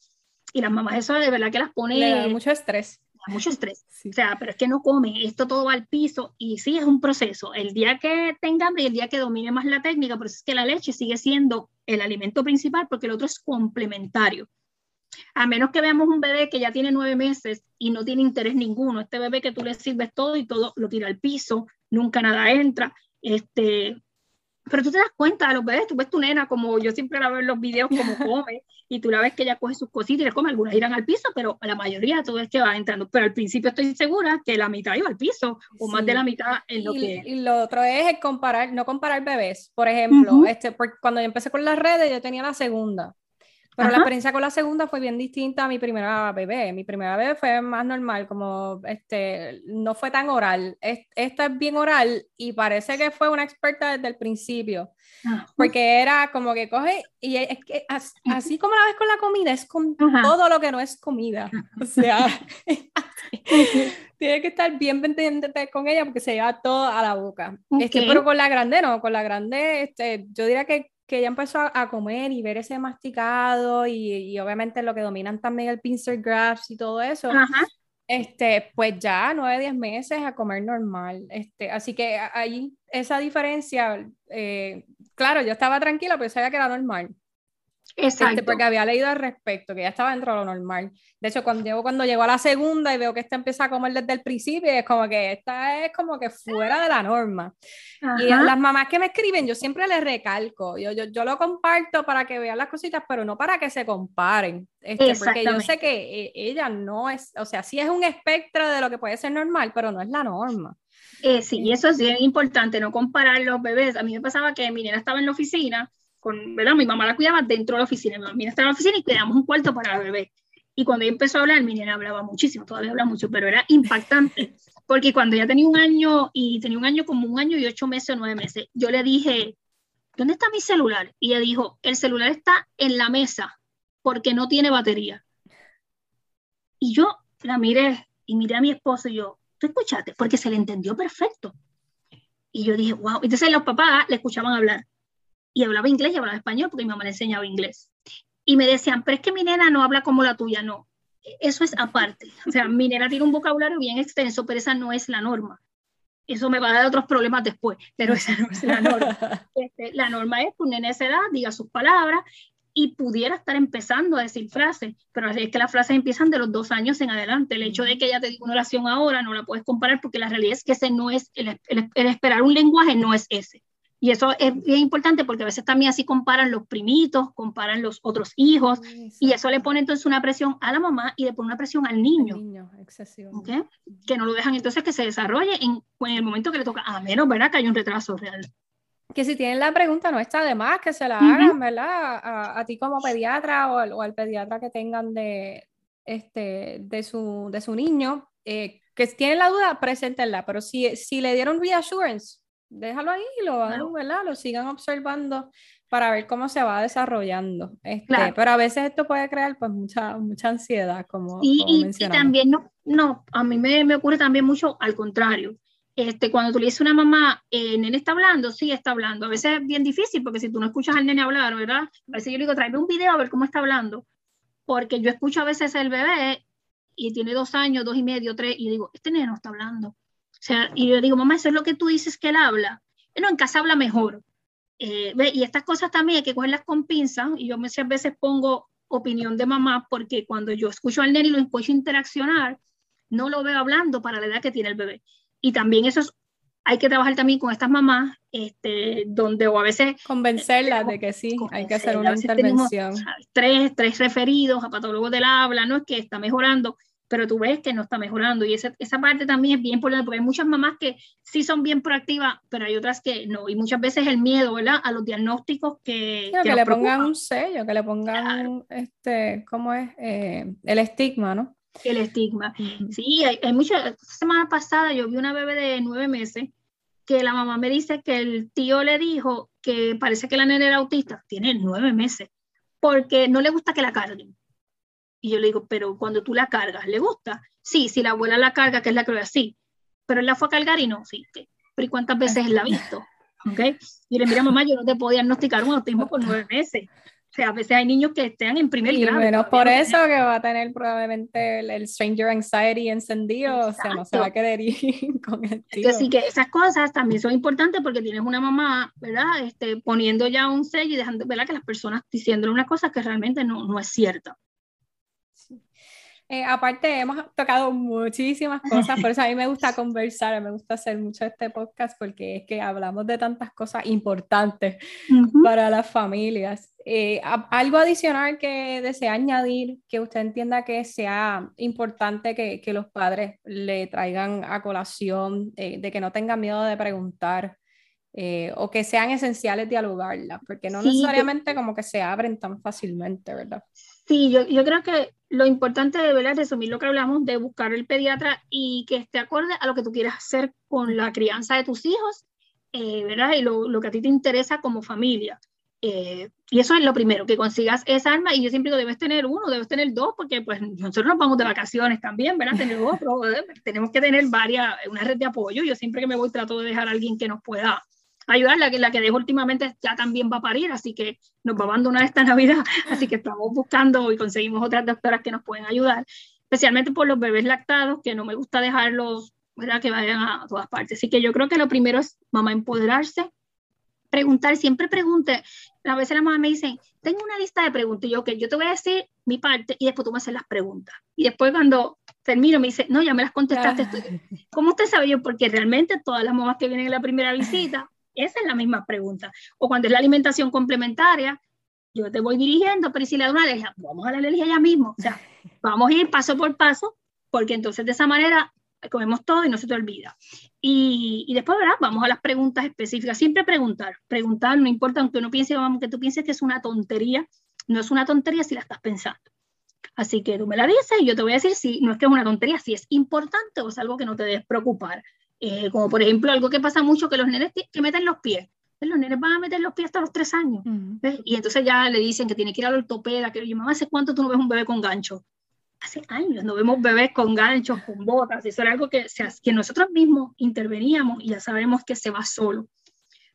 y las mamás eso de verdad que las pone... Le da mucho estrés. mucho estrés. O sea, pero es que no come, esto todo va al piso y sí, es un proceso. El día que tenga hambre y el día que domine más la técnica, pero es que la leche sigue siendo el alimento principal porque el otro es complementario. A menos que veamos un bebé que ya tiene nueve meses y no tiene interés ninguno, este bebé que tú le sirves todo y todo lo tira al piso, nunca nada entra, este, pero tú te das cuenta de los bebés, tú ves tu nena como yo siempre la veo en los videos como come y tú la ves que ella coge sus cositas y le come, algunas irán al piso, pero la mayoría tú ves que va entrando. Pero al principio estoy segura que la mitad iba al piso o más de la mitad en lo que... Y lo otro es comparar, no comparar bebés. Por ejemplo, este, cuando yo empecé con las redes yo tenía la segunda. Pero la experiencia con la segunda fue bien distinta a mi primera bebé. Mi primera bebé fue más normal, como este, no fue tan oral. esta es bien oral y parece que fue una experta desde el principio. Porque era como que coge y es que así, como la ves con la comida, es con todo lo que no es comida. O sea, tiene que estar bien pendiente con ella porque se lleva todo a la boca. Este, pero con la grande no, con la grande, este, yo diría que que ella empezó a, comer y ver ese masticado y, y, obviamente lo que dominan también el pincer grafts y todo eso, este, pues ya nueve, diez meses a comer normal. Este, así que ahí esa diferencia, eh, claro, yo estaba tranquila, pero sabía que era normal. Este, Exacto. porque había leído al respecto, que ya estaba dentro de lo normal. De hecho, cuando llego, cuando llego a la segunda y veo que esta empieza a comer desde el principio, es como que esta es como que fuera de la norma. Y las mamás que me escriben, yo siempre les recalco, yo, yo, yo, lo comparto para que vean las cositas, pero no para que se comparen. Este, porque yo sé que eh, ella no es, o sea, sí es un espectro de lo que puede ser normal, pero no es la norma. Eh, sí, y eso sí es importante, no comparar los bebés. A mí me pasaba que mi nena estaba en la oficina con, ¿verdad? Mi mamá la cuidaba dentro de la oficina, mi mamá estaba en la oficina y cuidamos un cuarto para la bebé. Y cuando ella empezó a hablar, mi nena hablaba muchísimo, todavía habla mucho, pero era impactante, Porque cuando ella tenía un año y tenía un año como un año y ocho meses o nueve meses, yo le dije, ¿dónde está mi celular? Y ella dijo, el celular está en la mesa porque no tiene batería. Y yo la miré y miré a mi esposo y yo, ¿tú escuchaste? Porque se le entendió perfecto. Y yo dije, wow. Entonces los papás le escuchaban hablar. Y hablaba inglés y hablaba español porque mi mamá le enseñaba inglés. Y me decían, pero es que mi nena no habla como la tuya. No, eso es aparte. O sea, mi nena tiene un vocabulario bien extenso, pero esa no es la norma. Eso me va a dar otros problemas después, pero esa no es la norma. Este, la norma es que un nene de esa edad diga sus palabras y pudiera estar empezando a decir frases, pero es que las frases empiezan de los dos años en adelante. El hecho de que ella te diga una oración ahora no la puedes comparar porque la realidad es que ese no es, el, esperar un lenguaje no es ese. Y eso es bien importante porque a veces también así comparan los primitos, comparan los otros hijos, y eso le pone entonces una presión a la mamá y le pone una presión al niño. niño Que no lo dejan entonces que se desarrolle en, en, el momento que le toca, a menos, ¿verdad? Que hay un retraso real que si tienen la pregunta no está de más que se la hagan, ¿verdad? A, ti como pediatra o, al pediatra que tengan de, este, de, su, de su niño, eh, que tienen la duda, preséntenla, pero si, si le dieron reassurance, déjalo ahí y lo van, ¿verdad? Lo sigan observando para ver cómo se va desarrollando. Este, Pero a veces esto puede crear pues mucha, mucha ansiedad, como, y, y, también no, no, a mí me, me ocurre también mucho al contrario este, cuando tú le dices a una mamá, el eh, nene está hablando, sí está hablando. A veces es bien difícil porque si tú no escuchas al nene hablar, ¿verdad? A veces yo le digo, tráeme un video a ver cómo está hablando. Porque yo escucho a veces el bebé y tiene dos años, dos y medio, tres, y digo, este nene no está hablando. O sea, y yo digo, mamá, eso es lo que tú dices que él habla. No, en casa habla mejor. Eh, y estas cosas también hay que cogerlas con pinzas, y yo muchas veces pongo opinión de mamá porque cuando yo escucho al nene y lo escucho interaccionar, no lo veo hablando para la edad que tiene el bebé y también eso hay que trabajar también con estas mamás, este, donde o a veces... Convencerlas de que sí, hay que hacer una intervención. tres, tres referidos a patólogos del habla, no es que está mejorando, pero tú ves que no está mejorando. Y esa, esa parte también es bien importante, porque hay muchas mamás que sí son bien proactivas, pero hay otras que no. Y muchas veces el miedo, ¿verdad? A los diagnósticos que... que, le pongan un sello, que le pongan, este, ¿cómo es? Eh, el estigma, ¿no? el estigma. Sí, hay, hay muchas. Semana pasada yo vi una bebé de nueve meses que la mamá me dice que el tío le dijo que parece que la nena era autista, tiene nueve meses, porque no le gusta que la carguen. Y yo le digo, pero cuando tú la cargas, ¿le gusta? Sí, si la abuela la carga, que es la que sí. Pero él la fue a cargar y no, sí. Pero ¿y cuántas veces él la ha visto? ¿Okay? Y le mira, mamá, yo no te puedo diagnosticar un autismo por nueve meses. O sea, a veces hay niños que estén en primer y grado. Menos por eso que va a tener probablemente el, stranger anxiety encendido, o sea, no se va a querer ir con el tío. Entonces, sí que esas cosas también son importantes porque tienes una mamá, ¿verdad? Este, poniendo ya un sello y dejando, ¿verdad? Que las personas diciéndole una cosa que realmente no, no es cierta. Eh, aparte, hemos tocado muchísimas cosas, por eso a mí me gusta conversar, me gusta hacer mucho este podcast porque es que hablamos de tantas cosas importantes para las familias. Eh, ¿Algo adicional que desea añadir que usted entienda que sea importante que, que los padres le traigan a colación, eh, de que no tengan miedo de preguntar? o que sean esenciales dialogarlas, porque no necesariamente como que se abren tan fácilmente, ¿verdad? Sí, yo, yo creo que lo importante de ¿verdad? resumir lo que hablamos de buscar el pediatra y que esté acorde a lo que tú quieras hacer con la crianza de tus hijos, eh, ¿verdad? Y lo, lo, que a ti te interesa como familia. Eh, y eso es lo primero, que consigas esa arma. Y yo siempre digo, debes tener uno, debes tener dos, porque pues nosotros nos vamos de vacaciones también, ¿verdad? Tener otro, tenemos que tener varias, una red de apoyo. Yo siempre que me voy trato de dejar a alguien que nos pueda ayudar. La que, la que dejo últimamente ya también va a parir, así que nos va a abandonar esta Navidad. Así que estamos buscando y conseguimos otras doctoras que nos pueden ayudar, especialmente por los bebés lactados, que no me gusta dejarlos ¿verdad? que vayan a todas partes. Así que yo creo que lo primero es, mamá, empoderarse, preguntar, siempre pregunte. A veces la mamá me dice, tengo una lista de preguntas, y yo, ok, yo te voy a decir mi parte y después tú me haces las preguntas. Y después cuando termino me dice, no, ya me las contestaste. ¿Cómo usted sabe yo? Porque realmente todas las mamás que vienen en la primera visita esa es la misma pregunta. O cuando es la alimentación complementaria, yo te voy dirigiendo, pero si le da una alergia, vamos a la alergia ya mismo. O sea, vamos a ir paso por paso, porque entonces de esa manera comemos todo y no se te olvida. Y, y, después, ¿verdad? Vamos a las preguntas específicas. Siempre preguntar. Preguntar, no importa, aunque uno piense, vamos, que tú pienses que es una tontería, no es una tontería si la estás pensando. Así que tú me la dices y yo te voy a decir si no es que es una tontería, si es importante o es algo que no te debes preocupar. Eh, como por ejemplo, algo que pasa mucho que los nenes que meten los pies. Los nenes van a meter los pies hasta los tres años. Y entonces ya le dicen que tiene que ir a la ortopeda, que yo, mamá, ¿hace cuánto tú no ves un bebé con gancho? Hace años no vemos bebés con ganchos, con botas. Eso era algo que, que nosotros mismos interveníamos y ya sabemos que se va solo.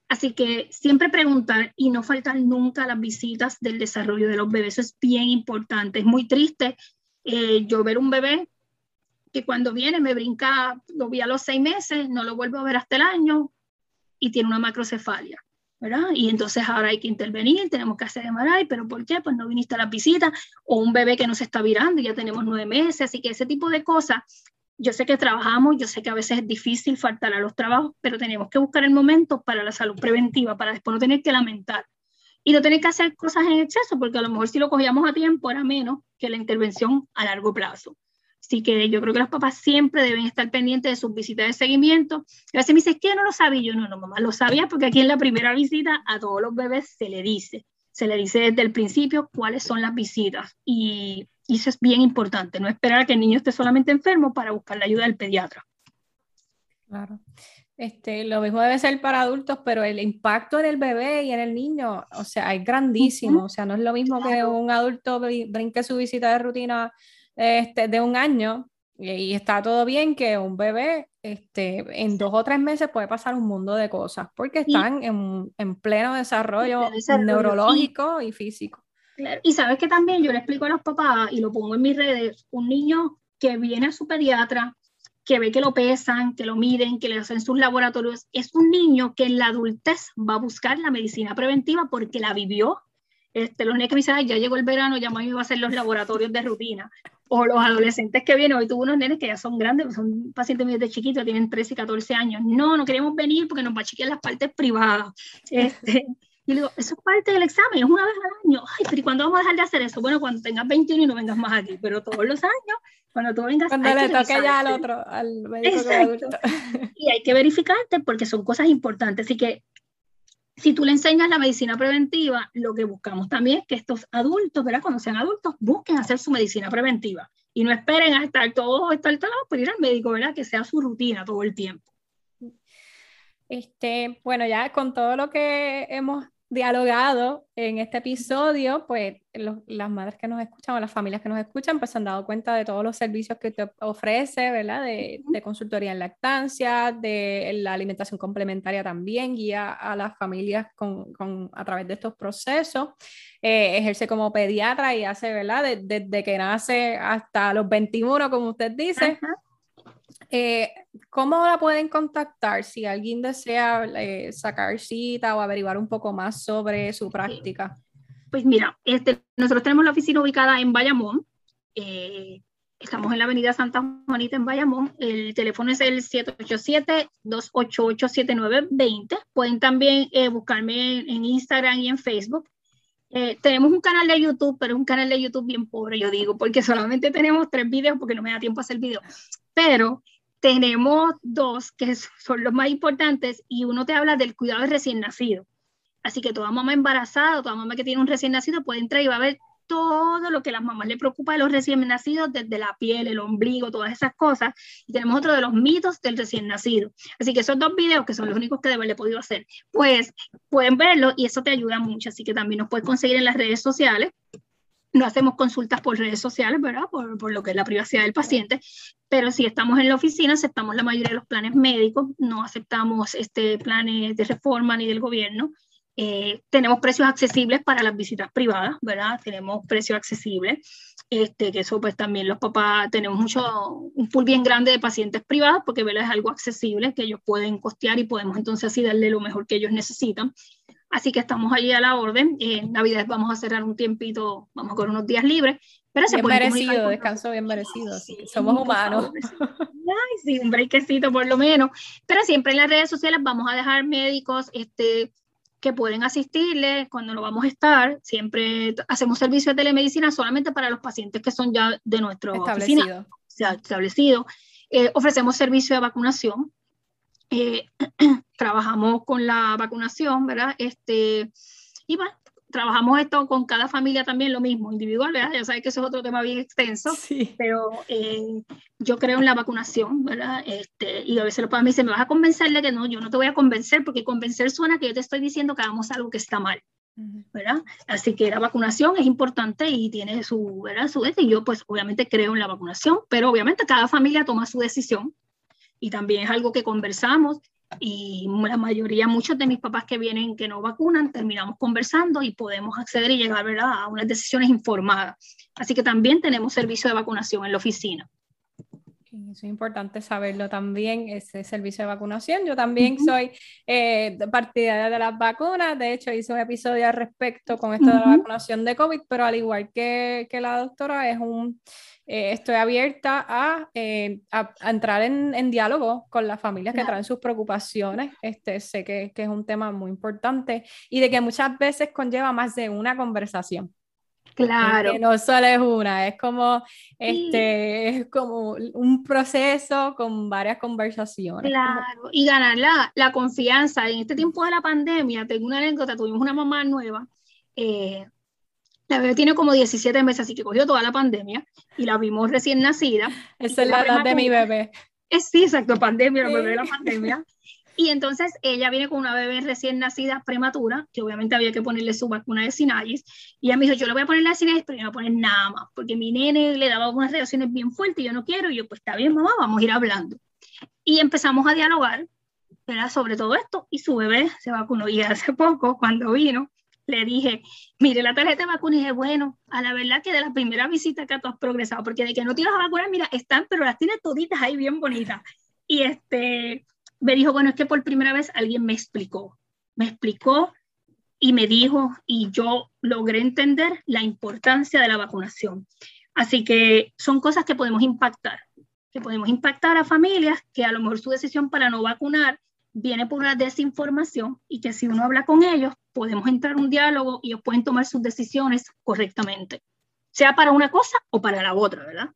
Así que siempre preguntar y no faltar nunca las visitas del desarrollo de los bebés. Eso es bien importante. Es muy triste eh, yo ver un bebé que cuando viene me brinca, lo vi a los seis meses, no lo vuelvo a ver hasta el año y tiene una macrocefalia. ¿verdad? Y entonces ahora hay que intervenir, tenemos que hacer MRI, pero ¿por qué? Pues no viniste a la visita, o un bebé que no se está virando y ya tenemos nueve meses, así que ese tipo de cosas yo sé que trabajamos, yo sé que a veces es difícil faltar a los trabajos, pero tenemos que buscar el momento para la salud preventiva, para después no tener que lamentar. Y no tener que hacer cosas en exceso, porque a lo mejor si lo cogíamos a tiempo era menos que la intervención a largo plazo. Así que yo creo que los papás siempre deben estar pendientes de sus visitas de seguimiento. A veces me dice, ¿qué no lo sabía? Yo no, no, mamá, lo sabía porque aquí en la primera visita a todos los bebés se le dice, se le dice desde el principio cuáles son las visitas. Y y eso es bien importante, no esperar a que el niño esté solamente enfermo para buscar la ayuda del pediatra. Claro. Este, lo mismo debe ser para adultos, pero el impacto en el bebé y en el niño, o sea, es grandísimo. O sea, no es lo mismo que un adulto brinque su visita de rutina este, de un año y, está todo bien que un bebé este, en dos o tres meses puede pasar un mundo de cosas porque están en, en, pleno desarrollo, neurológico y físico. Y sabes que también yo le explico a los papás y lo pongo en mis redes, un niño que viene a su pediatra, que ve que lo pesan, que lo miden, que le hacen sus laboratorios, es un niño que en la adultez va a buscar la medicina preventiva porque la vivió. Este, los niños que me dicen, ya llegó el verano, ya me va a hacer los laboratorios de rutina. O los adolescentes que vienen, hoy tuve unos nenes que ya son grandes, son pacientes míos de chiquitos, tienen 13 y 14 años. No, no queremos venir porque nos va a chequear las partes privadas. Este, y le digo, eso es parte del examen, es una vez al año. Ay, pero ¿y cuándo vamos a dejar de hacer eso? Bueno, cuando tengas 21 y no vengas más aquí, pero todos los años, cuando tú vengas Cuando le toque ya al otro, al médico Exacto. Y hay que verificarte porque son cosas importantes. Así que si tú le enseñas la medicina preventiva, lo que buscamos también es que estos adultos, ¿verdad? Cuando sean adultos, busquen hacer su medicina preventiva y no esperen a estar todos estar todos por ir al médico, ¿verdad? Que sea su rutina todo el tiempo. Este, bueno, ya con todo lo que hemos dialogado en este episodio, pues las madres que nos escuchan o las familias que nos escuchan, pues se han dado cuenta de todos los servicios que te ofrece, ¿verdad? De, consultoría en lactancia, de la alimentación complementaria también, guía a las familias con, con a través de estos procesos, eh, ejerce como pediatra y hace, ¿verdad? Desde que nace hasta los 21, como usted dice. Eh, ¿Cómo la pueden contactar si alguien desea eh, sacar cita o averiguar un poco más sobre su práctica? Pues mira, este, nosotros tenemos la oficina ubicada en Bayamón. Eh, estamos en la avenida Santa Juanita en Bayamón. El teléfono es el 787-288-7920. Pueden también buscarme en, Instagram y en Facebook. tenemos un canal de YouTube, pero es un canal de YouTube bien pobre, yo digo, porque solamente tenemos tres videos porque no me da tiempo a hacer video. Pero tenemos dos que son los más importantes y uno te habla del cuidado del recién nacido. Así que toda mamá embarazada, toda mamá que tiene un recién nacido puede entrar y va a ver todo lo que las mamás le preocupa de los recién nacidos, desde la piel, el ombligo, todas esas cosas. Y tenemos otro de los mitos del recién nacido. Así que esos dos videos, que son los únicos que de verdad he podido hacer, pues pueden verlo y eso te ayuda mucho. Así que también nos puedes conseguir en las redes sociales no hacemos consultas por redes sociales, ¿verdad? Por, por, lo que es la privacidad del paciente, pero si estamos en la oficina, aceptamos la mayoría de los planes médicos, no aceptamos este, planes de reforma ni del gobierno. Eh, tenemos precios accesibles para las visitas privadas, ¿verdad? Tenemos precios accesibles, este, que eso pues también los papás, tenemos mucho, un pool bien grande de pacientes privados, porque ¿verdad? es algo accesible que ellos pueden costear y podemos entonces así darle lo mejor que ellos necesitan. Así que estamos allí a la orden. En Navidad vamos a cerrar un tiempito, vamos con unos días libres. Pero se bien merecido, descanso bien merecido. somos humanos. Ay, sí, un breakcito por lo menos. Pero siempre en las redes sociales vamos a dejar médicos este, que pueden asistirle cuando no vamos a estar. Siempre hacemos servicio de telemedicina solamente para los pacientes que son ya de nuestro establecido. Oficina, establecido. Eh, ofrecemos servicio de vacunación eh, trabajamos con la vacunación, ¿verdad? Este, y bueno, trabajamos esto con cada familia también lo mismo, individual, ¿verdad? Ya sabes que eso es otro tema bien extenso, sí. pero eh, yo creo en la vacunación, ¿verdad? Este, y a veces los padres me dicen, ¿me vas a convencer de que no? Yo no te voy a convencer porque convencer suena que yo te estoy diciendo que hagamos algo que está mal. ¿verdad? Así que la vacunación es importante y tiene su, ¿verdad? Su y yo pues obviamente creo en la vacunación, pero obviamente cada familia toma su decisión y también es algo que conversamos y la mayoría, muchos de mis papás que vienen que no vacunan, terminamos conversando y podemos acceder y llegar ¿verdad? a unas decisiones informadas. Así que también tenemos servicio de vacunación en la oficina. Es importante saberlo también, ese servicio de vacunación. Yo también soy eh, partidaria de las vacunas, de hecho hice un episodio al respecto con esto de la vacunación de COVID, pero al igual que, que la doctora, es un, eh, estoy abierta a, eh, a, entrar en, en, diálogo con las familias que traen sus preocupaciones. Este, sé que, que, es un tema muy importante y de que muchas veces conlleva más de una conversación. Claro. Que no solo es una, es como, este, es como un proceso con varias conversaciones. Claro, y ganar la, la, confianza. En este tiempo de la pandemia, tengo una anécdota, tuvimos una mamá nueva. Eh, la bebé tiene como 17 meses, así que cogió toda la pandemia y la vimos recién nacida. Esa es la edad de mi bebé. Es, sí, exacto, pandemia, la bebé de la pandemia. Y entonces ella viene con una bebé recién nacida prematura, que obviamente había que ponerle su vacuna de Sinagis. Y ella me dijo, yo le voy a poner la Sinagis, pero yo no voy a poner nada más, porque mi nene le daba unas reacciones bien fuertes y yo no quiero. Y yo, pues está bien, mamá, vamos a ir hablando. Y empezamos a dialogar, ¿verdad? Sobre todo esto. Y su bebé se vacunó. Y hace poco, cuando vino, le dije, mire la tarjeta de vacuna y dije, bueno, a la verdad que de la primera visita que tú has progresado, porque de que no tienes a vacunar, mira, están, pero las tienes toditas ahí bien bonitas. Y este, me dijo, bueno, es que por primera vez alguien me explicó, me explicó y me dijo, y yo logré entender la importancia de la vacunación. Así que son cosas que podemos impactar, que podemos impactar a familias que a lo mejor su decisión para no vacunar viene por una desinformación y que si uno habla con ellos, podemos entrar en un diálogo y ellos pueden tomar sus decisiones correctamente, sea para una cosa o para la otra, ¿verdad?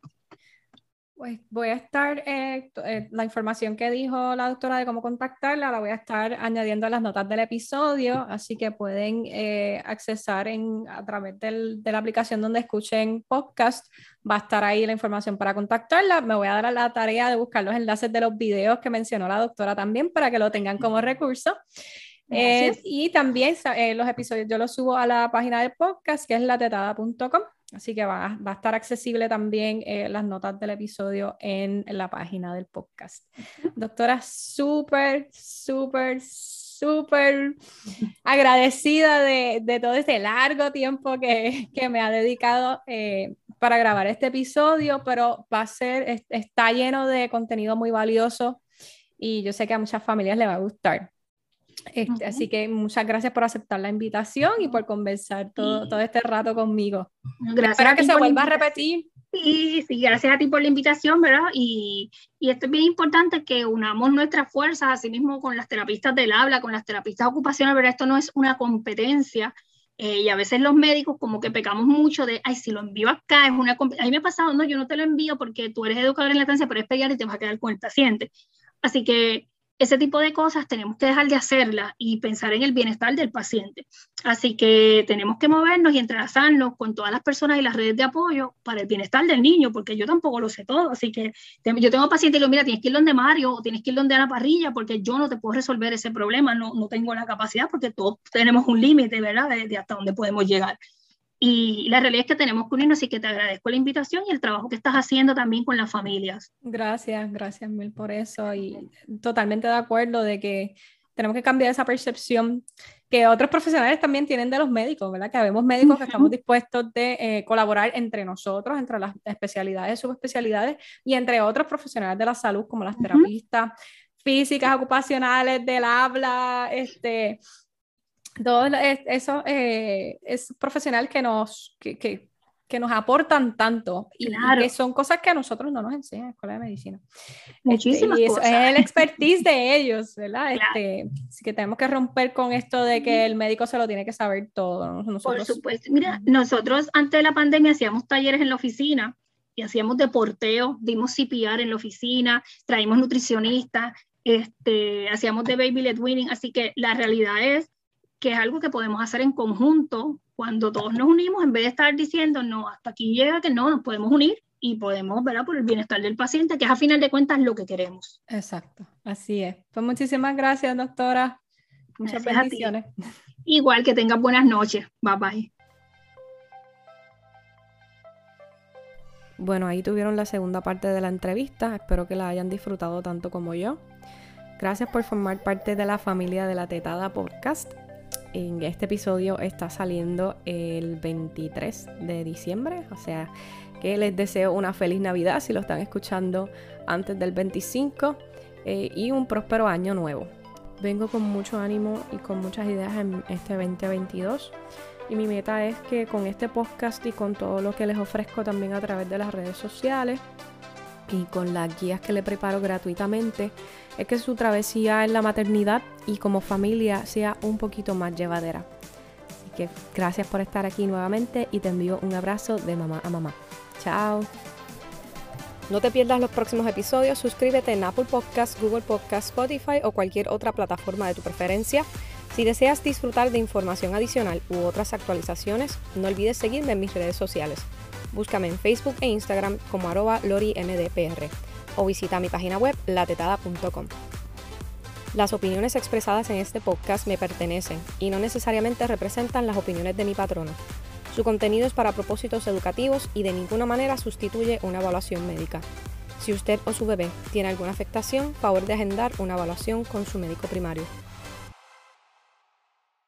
Pues voy a estar, eh, eh, la información que dijo la doctora de cómo contactarla, la voy a estar añadiendo a las notas del episodio, así que pueden eh, accesar en, a través del, de la aplicación donde escuchen podcast, va a estar ahí la información para contactarla. Me voy a dar a la tarea de buscar los enlaces de los videos que mencionó la doctora también para que lo tengan como recurso. Y también los episodios yo los subo a la página del podcast que es latetada.com Así que va, va, a estar accesible también eh, las notas del episodio en, la página del podcast. Doctora, súper, súper, súper agradecida de, de, todo este largo tiempo que, que me ha dedicado eh, para grabar este episodio, pero va a ser, está lleno de contenido muy valioso y yo sé que a muchas familias le va a gustar. Este, así que muchas gracias por aceptar la invitación y por conversar todo, todo este rato conmigo. Gracias. Espero que se vuelva a repetir. Sí, sí, gracias a ti por la invitación, ¿verdad? Y, y esto es bien importante que unamos nuestras fuerzas, así mismo con las terapistas del habla, con las terapistas ocupacionales, ¿verdad? Esto no es una competencia. Eh, y a veces los médicos como que pecamos mucho de, ay, si lo envío acá es una A mí me ha pasado, no, yo no te lo envío porque tú eres educador en la estancia, pero es pegar y te vas a quedar con el paciente. Así que ese tipo de cosas tenemos que dejar de hacerlas y pensar en el bienestar del paciente. Así que tenemos que movernos y entrelazarnos con todas las personas y las redes de apoyo para el bienestar del niño, porque yo tampoco lo sé todo. Así que yo tengo pacientes y digo, mira, tienes que ir donde Mario o tienes que ir donde Ana Parrilla, porque yo no te puedo resolver ese problema, no, no tengo la capacidad, porque todos tenemos un límite, ¿verdad?, de, de hasta dónde podemos llegar. Y la realidad es que tenemos que unirnos, así que te agradezco la invitación y el trabajo que estás haciendo también con las familias. Gracias, gracias Mil por eso y totalmente de acuerdo de que tenemos que cambiar esa percepción que otros profesionales también tienen de los médicos, ¿verdad? Que habemos médicos que estamos dispuestos de eh, colaborar entre nosotros, entre las especialidades, subespecialidades y entre otros profesionales de la salud como las terapistas físicas, ocupacionales, del habla, este, todo eso eh, es profesional que nos, que, que, que, nos aportan tanto y, que son cosas que a nosotros no nos enseñan en la escuela de medicina. Muchísimas este, Es el expertise de ellos, ¿verdad? Este, así que tenemos que romper con esto de que el médico se lo tiene que saber todo. Por supuesto. Mira, nosotros antes de la pandemia hacíamos talleres en la oficina y hacíamos deporteo, dimos CPR en la oficina, traímos nutricionistas, este, hacíamos de baby led winning, así que la realidad es que es algo que podemos hacer en conjunto cuando todos nos unimos, en vez de estar diciendo, no, hasta aquí llega que no, nos podemos unir y podemos, ¿verdad? Por el bienestar del paciente, que es a final de cuentas lo que queremos. Exacto, así es. Pues muchísimas gracias, doctora. Muchas bendiciones. Igual que tengas buenas noches. Bye bye. Bueno, ahí tuvieron la segunda parte de la entrevista. Espero que la hayan disfrutado tanto como yo. Gracias por formar parte de la familia de la Tetada Podcast. En este episodio está saliendo el 23 de diciembre, o sea que les deseo una feliz Navidad si lo están escuchando antes del 25 eh, y un próspero año nuevo. Vengo con mucho ánimo y con muchas ideas en este 2022 y mi meta es que con este podcast y con todo lo que les ofrezco también a través de las redes sociales y con las guías que le preparo gratuitamente, es que su travesía en la maternidad y como familia sea un poquito más llevadera. Así que gracias por estar aquí nuevamente y te envío un abrazo de mamá a mamá. Chao. No te pierdas los próximos episodios, suscríbete en Apple Podcasts, Google Podcasts, Spotify o cualquier otra plataforma de tu preferencia. Si deseas disfrutar de información adicional u otras actualizaciones, no olvides seguirme en mis redes sociales. Búscame en Facebook e Instagram como arroba lorinDPR o visita mi página web latetada.com. Las opiniones expresadas en este podcast me pertenecen y no necesariamente representan las opiniones de mi patrona. Su contenido es para propósitos educativos y de ninguna manera sustituye una evaluación médica. Si usted o su bebé tiene alguna afectación, favor de agendar una evaluación con su médico primario.